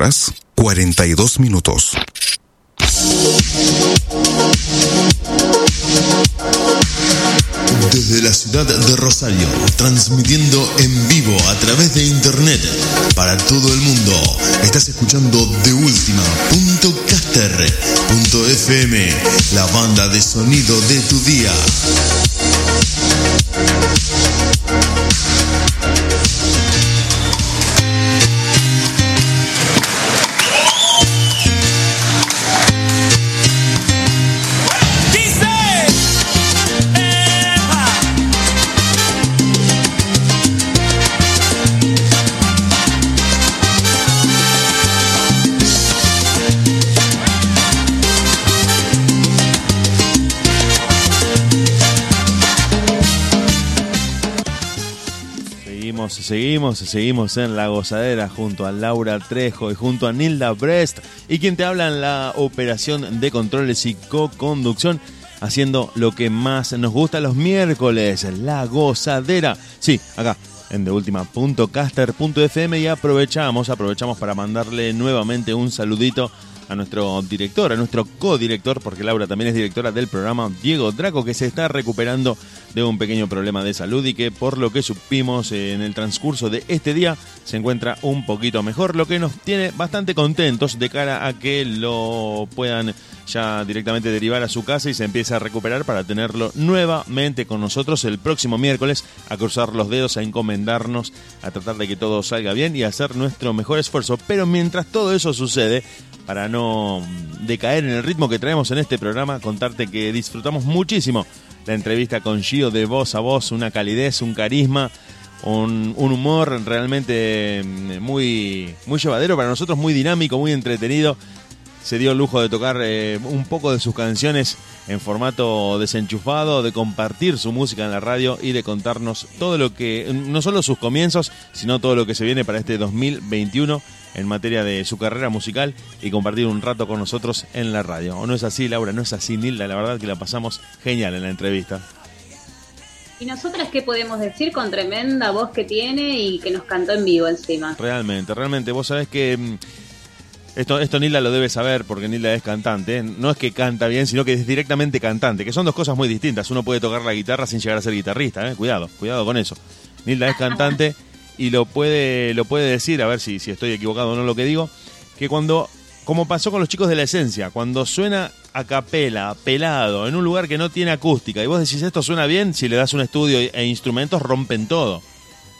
Horas 42 minutos. Desde la ciudad de Rosario, transmitiendo en vivo a través de internet para todo el mundo. Estás escuchando de FM, la banda de sonido de tu día. Seguimos, en la gozadera junto a Laura Trejo y junto a Nilda Brest y quien te habla en la operación de controles y co-conducción haciendo lo que más nos gusta los miércoles, la gozadera. Sí, acá en deultima.caster.fm y aprovechamos, aprovechamos para mandarle nuevamente un saludito nuestro director, a nuestro codirector, porque Laura también es directora del programa, Diego Draco, que se está recuperando de un pequeño problema de salud y que por lo que supimos eh, en el transcurso de este día se encuentra un poquito mejor, lo que nos tiene bastante contentos de cara a que lo puedan ya directamente derivar a su casa y se empiece a recuperar para tenerlo nuevamente con nosotros el próximo miércoles, a cruzar los dedos, a encomendarnos, a tratar de que todo salga bien y a hacer nuestro mejor esfuerzo. Pero mientras todo eso sucede, para no decaer en el ritmo que traemos en este programa, contarte que disfrutamos muchísimo la entrevista con Gio de voz a voz, una calidez, un carisma, un, un humor realmente mm, muy, muy llevadero para nosotros, muy dinámico, muy entretenido. Se dio el lujo de tocar eh, un poco de sus canciones en formato desenchufado, de compartir su música en la radio y de contarnos todo lo que, no solo sus comienzos, sino todo lo que se viene para este 2021 en materia de su carrera musical y compartir un rato con nosotros en la radio. ¿O no es así, Laura? ¿No es así, Nilda? La verdad que la pasamos genial en la entrevista. ¿Y nosotras qué podemos decir con tremenda voz que tiene y que nos cantó en vivo encima? Realmente, realmente. Vos sabés que mm, esto, esto Nilda lo debe saber porque Nilda es cantante. No es que canta bien, sino que es directamente cantante, que son dos cosas muy distintas. Uno puede tocar la guitarra sin llegar a ser guitarrista, ¿eh? Cuidado, cuidado con eso. Nilda es cantante y lo puede, lo puede decir, a ver si, si estoy equivocado o no lo que digo, que cuando, como pasó con los chicos de la esencia, cuando suena a capela, pelado, en un lugar que no tiene acústica, y vos decís esto suena bien, si le das un estudio e instrumentos rompen todo.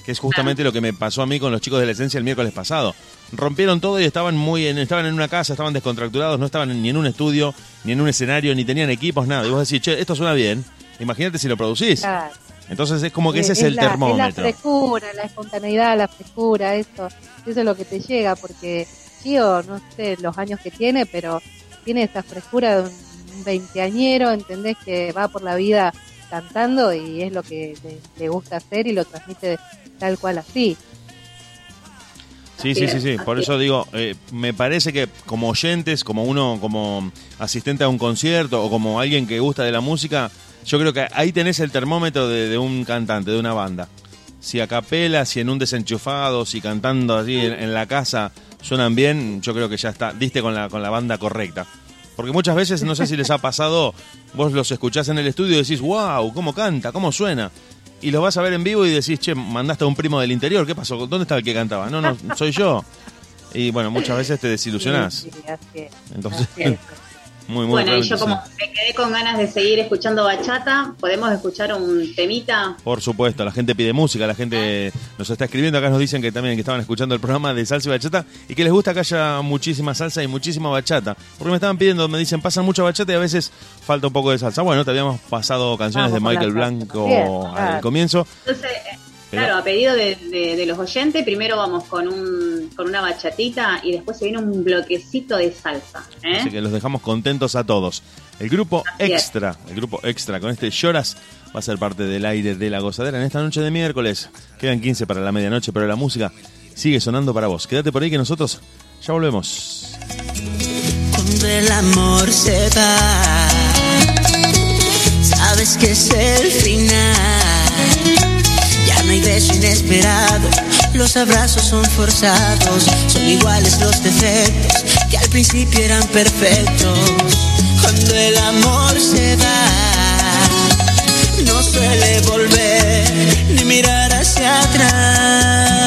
Que es justamente lo que me pasó a mí con los chicos de la esencia el miércoles pasado. Rompieron todo y estaban muy en, estaban en una casa, estaban descontracturados, no estaban ni en un estudio, ni en un escenario, ni tenían equipos, nada. Y vos decís, che, esto suena bien. Imagínate si lo producís. Claro. Entonces es como que ese es, el la, Es la termómetro. frescura, la espontaneidad, la frescura, eso, eso es lo que te llega, porque Gio, no sé los años que tiene, pero tiene esa frescura de un veinteañero, entendés que va por la vida cantando y es lo que le, le gusta hacer y lo transmite tal cual así. Sí, sí, sí, sí. Por eso digo, eh, me parece que como oyentes, como uno, como asistente a un concierto o como alguien que gusta de la música, yo creo que ahí tenés el termómetro de, de un cantante, de una banda. Si a capela, si en un desenchufado, si cantando así en, en la casa suenan bien, yo creo que ya está, diste con la, con la banda correcta. Porque muchas veces, no sé si les ha pasado, vos los escuchás en el estudio y decís, wow, cómo canta, cómo suena. Y los vas a ver en vivo y decís, che, mandaste a un primo del interior, ¿qué pasó? ¿Dónde estaba el que cantaba? No, no, soy yo. Y bueno, muchas veces te desilusionás. Entonces. muy, muy bueno, y yo sí. como me quedé con ganas de seguir escuchando bachata, ¿podemos escuchar un temita? Por supuesto, la gente pide música, la gente nos está escribiendo, acá nos dicen que también que estaban escuchando el programa de salsa y bachata y que les gusta que haya muchísima salsa y muchísima bachata. Porque me estaban pidiendo, me dicen, pasan mucha bachata y a veces falta un poco de salsa. Bueno, te habíamos pasado canciones Vamos de Michael Blanco al claro. comienzo. Entonces, eh, claro, a pedido de, de- de los oyentes, primero vamos con un con una bachatita y después se viene un bloquecito de salsa. ¿eh? Así que los dejamos contentos a todos. El grupo Así es. extra, el grupo extra con este Lloras va a ser parte del aire de la gozadera en esta noche de miércoles. Quedan 15 para la medianoche, pero la música sigue sonando para vos. Quédate por ahí que nosotros ya volvemos. Cuando el amor se va, sabes que es el final. Ya no hay beso inesperado, Los abrazos son forzados, son iguales los defectos que al principio eran perfectos. Cuando el amor se va, no suele volver ni mirar hacia atrás.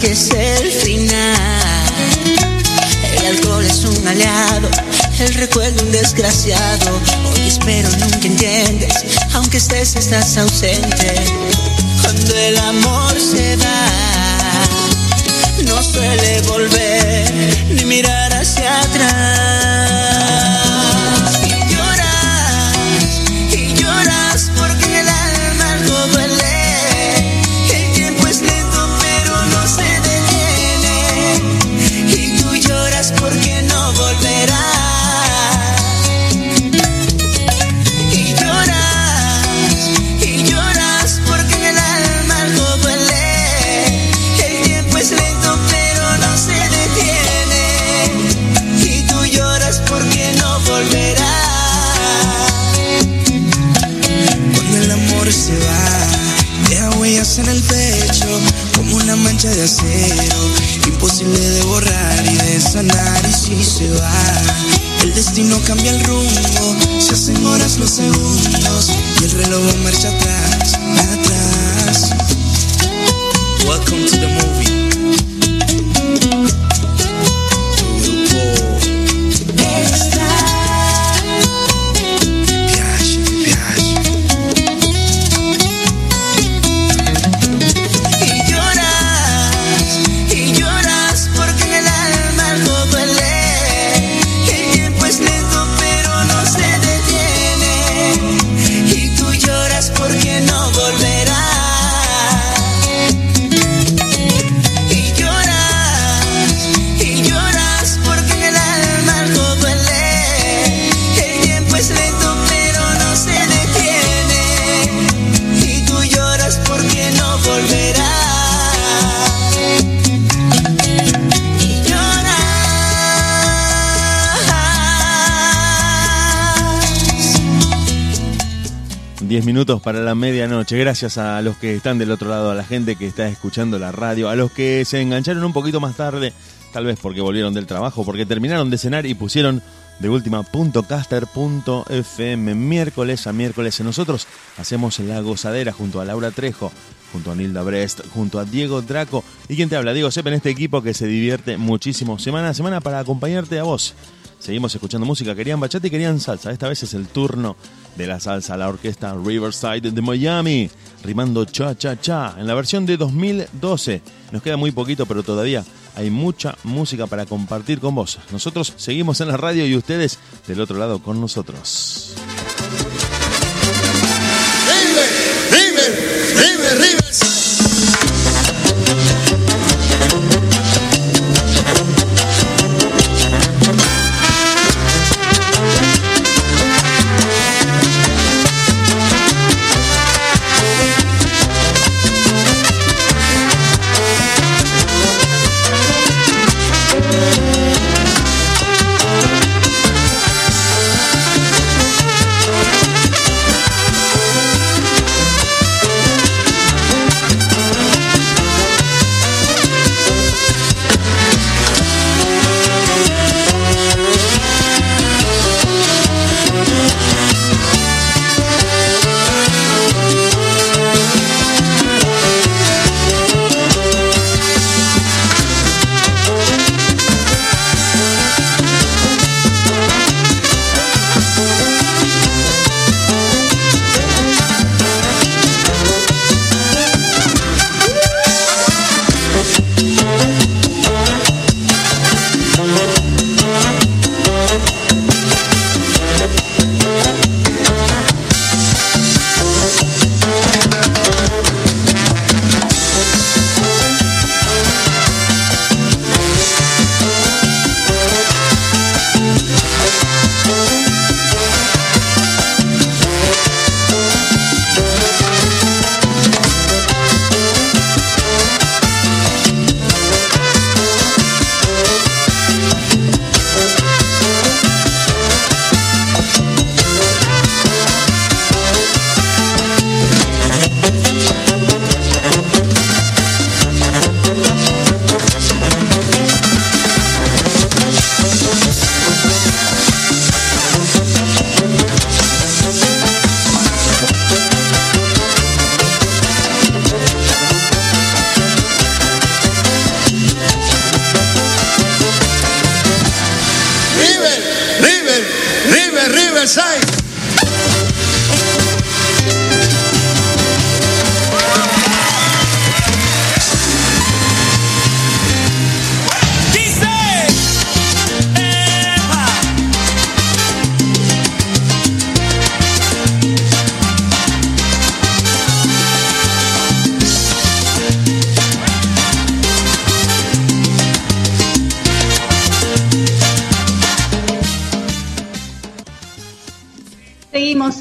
Que es el final. El alcohol es un aliado, el recuerdo un desgraciado. Hoy espero nunca entiendes, aunque estés, estás ausente. Cuando el amor se va, no suele volver ni mirar hacia atrás. De acero, imposible de borrar y de sanar. Y si se va, el destino cambia el rumbo, se hacen horas los segundos y el reloj marcha atrás, atrás. Welcome to the movie. Para la medianoche. Gracias a los que están del otro lado, a la gente que está escuchando la radio, a los que se engancharon un poquito más tarde, tal vez porque volvieron del trabajo, porque terminaron de cenar y pusieron de última punto caster punto fm miércoles a miércoles. Nosotros hacemos la gozadera junto a Laura Trejo, junto a Nilda Brest, junto a Diego Draco y quien te habla, Diego Sepp, en este equipo que se divierte muchísimo semana a semana para acompañarte a vos. Seguimos escuchando música, querían bachata y querían salsa. Esta vez es el turno de la salsa, la orquesta Riverside de Miami, rimando cha cha cha en la versión de 2012. Nos queda muy poquito, pero todavía hay mucha música para compartir con vos. Nosotros seguimos en la radio y ustedes del otro lado con nosotros. Thank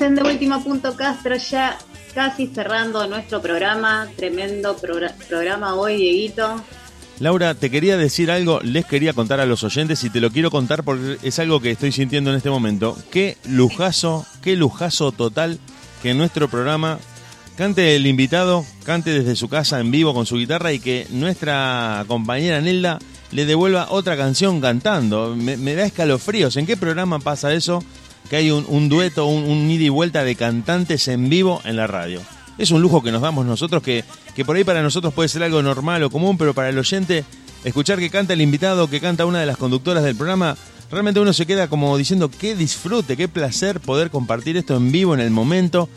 en De Última Punto Castro, ya casi cerrando nuestro programa. Tremendo progra- programa hoy, Dieguito. Laura, te quería decir algo, les quería contar a los oyentes y te lo quiero contar porque es algo que estoy sintiendo en este momento. Qué lujazo, qué lujazo total que nuestro programa cante el invitado, cante desde su casa en vivo con su guitarra y que nuestra compañera Nelda le devuelva otra canción cantando. Me da escalofríos. ¿En qué programa pasa eso? Que hay un, dueto, un, un ida y vuelta de cantantes en vivo en la radio. Es un lujo que nos damos nosotros, que, que por ahí para nosotros puede ser algo normal o común, pero para el oyente, escuchar que canta el invitado, que canta una de las conductoras del programa, realmente uno se queda como diciendo qué disfrute, qué placer poder compartir esto en vivo en el momento.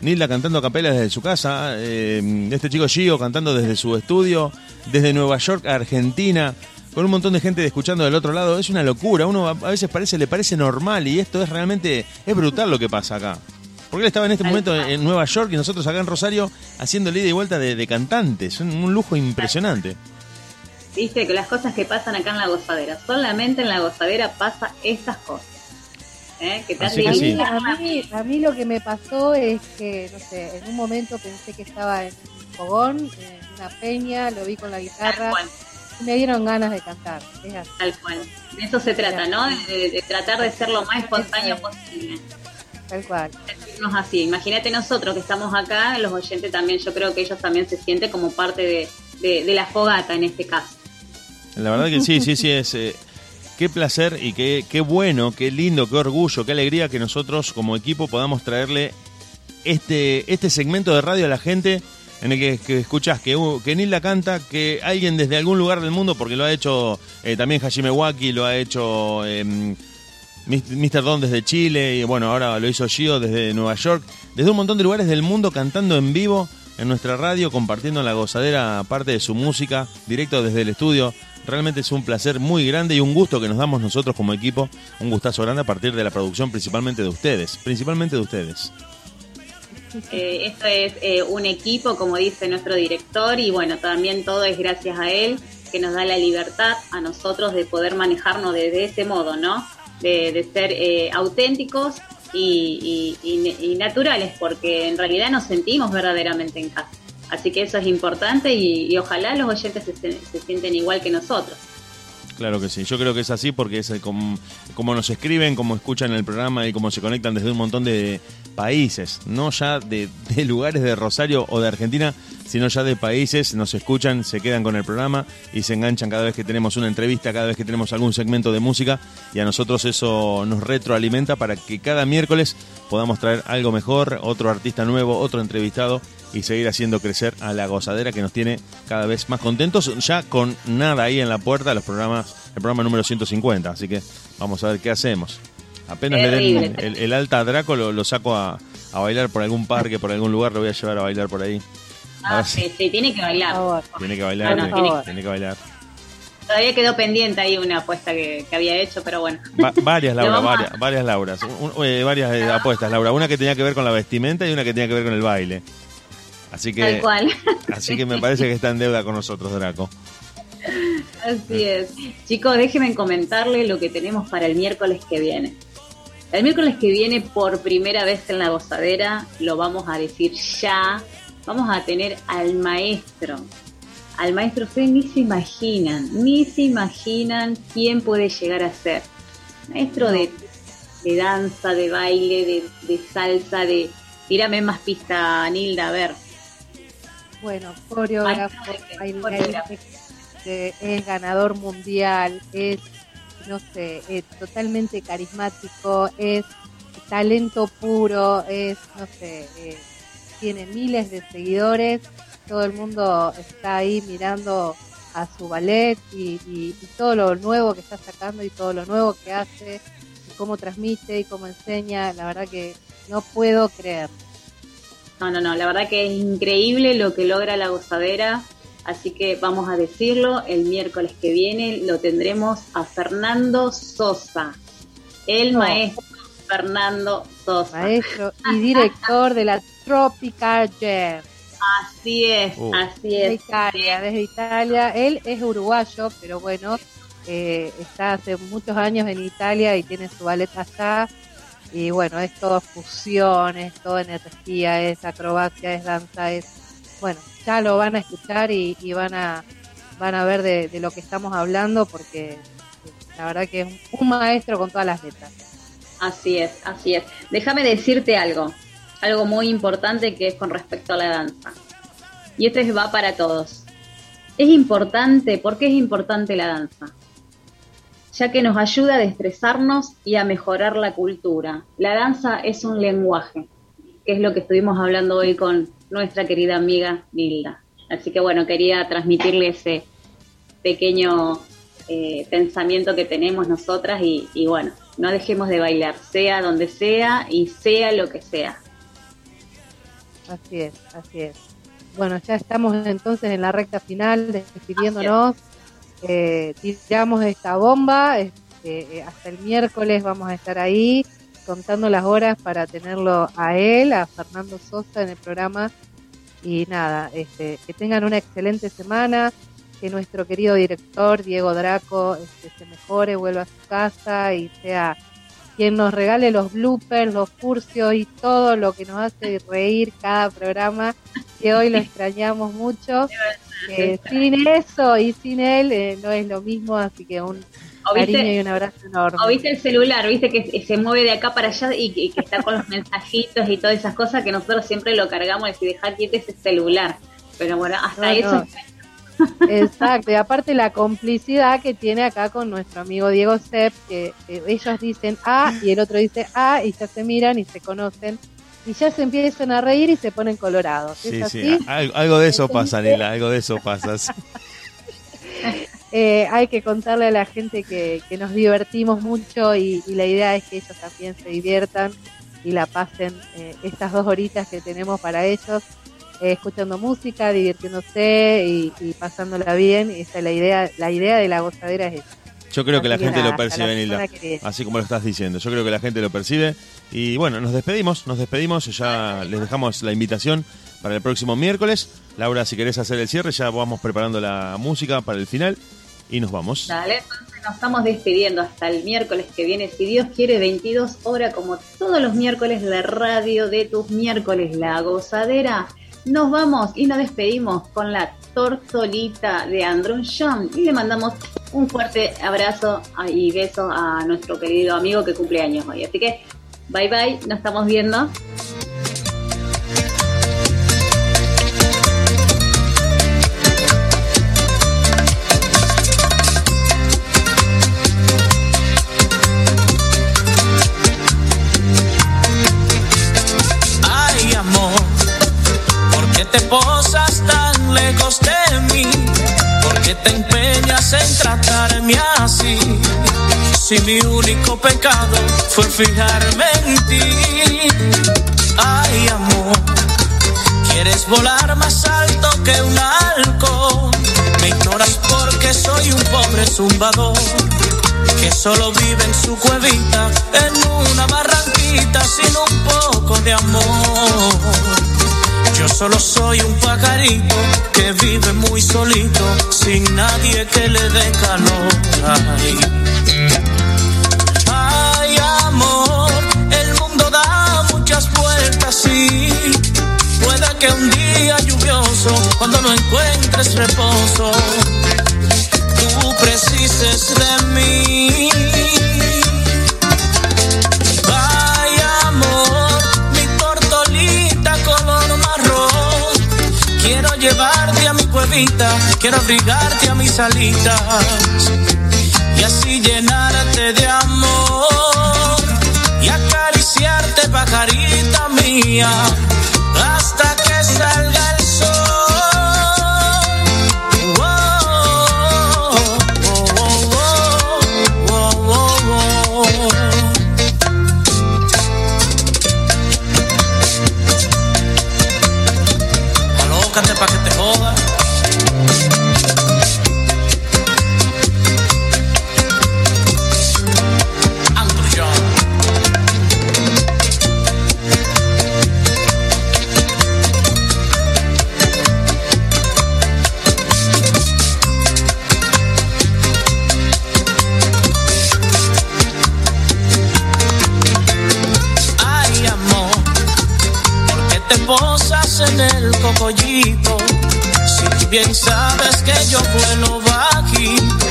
Nilda cantando a capela desde su casa, eh, este chico Gio cantando desde su estudio, desde Nueva York a Argentina, con un montón de gente escuchando del otro lado. Es una locura, uno a veces parece, le parece normal y esto es realmente, es brutal lo que pasa acá. Porque él estaba en este momento en en Nueva York y nosotros acá en Rosario haciendo ida y vuelta de, de cantantes. Un, un lujo impresionante. Viste que las cosas que pasan acá en la gozadera, solamente en la gozadera pasa estas cosas. ¿Eh? Que Así que sí. A mí, a mí lo que me pasó es que, no sé, en un momento pensé que estaba en un fogón, en una peña, lo vi con la guitarra y me dieron ganas de cantar. Es así. Tal cual. De eso se trata, ¿no? De, de- de tratar de ser lo más espontáneo posible. Tal cual. Sentirnos así. Imagínate nosotros que estamos acá, los oyentes también, yo creo que ellos también se sienten como parte de, de- de la fogata en este caso. La verdad que sí, sí, sí, es... eh, qué placer y qué, qué bueno, qué lindo, qué orgullo, qué alegría que nosotros como equipo podamos traerle este, este segmento de radio a la gente en el que, que escuchás que, que Nilda canta, que alguien desde algún lugar del mundo, porque lo ha hecho eh, también Hajime Waki, lo ha hecho eh, Mr. Don desde Chile, y bueno, ahora lo hizo Gio desde Nueva York, desde un montón de lugares del mundo cantando en vivo en nuestra radio, compartiendo en la gozadera parte de su música, directo desde el estudio. Realmente es un placer muy grande y un gusto que nos damos nosotros como equipo, un gustazo grande a partir de la producción principalmente de ustedes, principalmente de ustedes. Eh, esto es eh, un equipo, como dice nuestro director, y bueno, también todo es gracias a él, que nos da la libertad a nosotros de poder manejarnos de, de ese modo, ¿no? De, de ser eh, auténticos y, naturales, porque en realidad nos sentimos verdaderamente en casa. Así que eso es importante y, y ojalá los oyentes se, se sienten igual que nosotros. Claro que sí, yo creo que es así porque es com- como nos escriben, como escuchan el programa y cómo se conectan desde un montón de países, no ya de lugares de Rosario o de Argentina, sino ya de países, nos escuchan, se quedan con el programa y se enganchan cada vez que tenemos una entrevista, cada vez que tenemos algún segmento de música y a nosotros eso nos retroalimenta para que cada miércoles podamos traer algo mejor, otro artista nuevo, otro entrevistado y seguir haciendo crecer a la gozadera que nos tiene cada vez más contentos, ya con nada ahí en la puerta, los programas, el programa número 150, así que vamos a ver qué hacemos. Apenas le den el alta a Draco, lo, lo saco a, a bailar por algún parque, por algún lugar, lo voy a llevar a bailar por ahí. Ah, sí. sí, tiene que bailar. Tiene que bailar, Bueno, tiene, que bailar. Todavía quedó pendiente ahí una apuesta que, que había hecho, pero bueno. Va- varias, Laura, a- varias, varias Lauras. Un- eh, varias eh, apuestas, Laura. Una que tenía que ver con la vestimenta y una que tenía que ver con el baile. Así que, Tal cual. así que me parece que está en deuda con nosotros, Draco. Así es. Chicos, déjenme comentarle lo que tenemos para el miércoles que viene. El miércoles que viene, por primera vez en la gozadera, lo vamos a decir ya, vamos a tener al maestro. Al maestro, ustedes ni se imaginan, ni se imaginan quién puede llegar a ser. Maestro de, de danza, de baile, de, de salsa, de... Tírame más pista, Nilda, a ver. Bueno, coreógrafo, es ganador mundial, es, no sé, es totalmente carismático, es talento puro, es, no sé, eh, tiene miles de seguidores, todo el mundo está ahí mirando a su ballet y, y- y todo lo nuevo que está sacando y todo lo nuevo que hace, y cómo transmite y cómo enseña, la verdad que no puedo creer. No, no, no, la verdad que es increíble lo que logra la gozadera, así que vamos a decirlo, el miércoles que viene lo tendremos a Fernando Sosa, el No. maestro Fernando Sosa. Maestro y director de la Tropical Jam. Así es, Uh. así de es. Italia, desde Italia. Él es uruguayo, pero bueno, eh, está hace muchos años en Italia y tiene su ballet allá. Y bueno, es todo fusión, es toda energía, es acrobacia, es danza, es... Bueno, ya lo van a escuchar y, y van a van a ver de, de lo que estamos hablando porque eh, la verdad que es un maestro con todas las letras. Así es, así es. Déjame decirte algo, algo muy importante que es con respecto a la danza. Y este es- va para todos. Es importante, ¿por qué es importante la danza? Ya que nos ayuda a destresarnos y a mejorar la cultura. La danza es un lenguaje, que es lo que estuvimos hablando hoy con nuestra querida amiga Nilda. Así que bueno, quería transmitirle ese pequeño eh, pensamiento que tenemos nosotras y, y bueno, no dejemos de bailar, sea donde sea y sea lo que sea. Así es, así es. Bueno, ya estamos entonces en la recta final, despidiéndonos. Eh, tiramos esta bomba. este, eh, hasta el miércoles vamos a estar ahí contando las horas para tenerlo a él, a Fernando Sosa en el programa. Y nada, este, que tengan una excelente semana, que nuestro querido director Diego Draco este, se mejore, vuelva a su casa y sea quien nos regale los bloopers, los furcios y todo lo que nos hace reír cada programa, que hoy lo extrañamos mucho. Eh, sin eso y sin él eh, no es lo mismo, así que un viste- cariño y un abrazo enorme. O viste el celular, viste que se mueve de acá para allá y que, y que está con los mensajitos y todas esas cosas que nosotros siempre lo cargamos y dejar quieto ese celular. Pero bueno, hasta No, eso. no. Exacto, y aparte la complicidad que tiene acá con nuestro amigo Diego Sepp, que, ellos dicen A y el otro dice A y ya se miran y se conocen y ya se empiezan a reír y se ponen colorados. ¿Es Sí, así? sí, algo, algo de eso pasa, Nila, algo de eso pasa. Eh, hay que contarle a la gente que, que nos divertimos mucho y, y la idea es que ellos también se diviertan y la pasen eh, estas dos horitas que tenemos para ellos, eh, escuchando música, divirtiéndose y, y pasándola bien. Esa es la idea, la idea de la gozadera es esa. Yo creo que la que gente nada, lo percibe, Nilda. Así como lo estás diciendo. Yo creo que la gente lo percibe. Y bueno, nos despedimos, nos despedimos. Ya les dejamos la invitación para el próximo miércoles. Laura, si querés hacer el cierre, ya vamos preparando la música para el final. Y nos vamos. Dale, entonces nos estamos despidiendo hasta el miércoles que viene, si Dios quiere, 22 horas, como todos los miércoles, la radio de tus miércoles, la gozadera. Nos vamos y nos despedimos con la tortolita de Andrew John y le mandamos un fuerte abrazo y beso a nuestro querido amigo que cumple años hoy. Así que, bye bye, nos estamos viendo. Si mi único pecado fue fijarme en ti. Ay, amor, quieres volar más alto que un halcón. Me ignoras porque soy un pobre zumbador que solo vive en su cuevita, en una barranquita sin un poco de amor. Yo solo soy un pajarito que vive muy solito, sin nadie que le dé calor. Ay, amor, el mundo da muchas vueltas y pueda que un día lluvioso, cuando no encuentres reposo, tú precises de mí. Ay, amor, mi tortolita color marrón. Quiero llevarte a mi cuevita, quiero abrigarte a mis alitas y así llenarte de amor pajarita mía, hasta que salga Si bien sabes que yo vuelo bajito,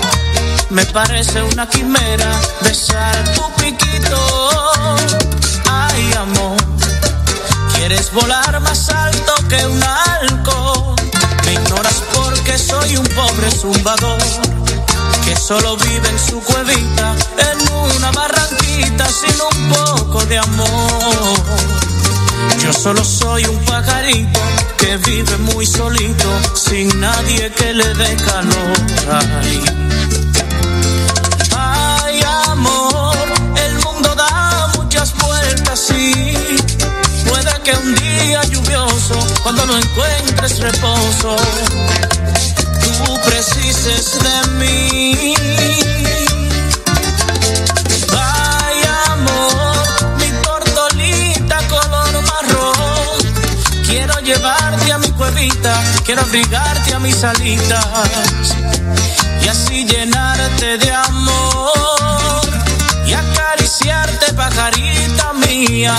me parece una quimera besar tu piquito. Ay, amor, quieres volar más alto que un halcón. Me ignoras porque soy un pobre zumbador que solo vive en su cuevita, en una barranquita sin un poco de amor. Yo solo soy un pajarito que vive muy solito, sin nadie que le dé calor. Ay, Ay, amor, el mundo da muchas vueltas y puede que un día lluvioso, cuando no encuentres reposo, tú precises de mí. Llevarte a mi cuevita, quiero abrigarte a mis alitas y así llenarte de amor y acariciarte, pajarita mía.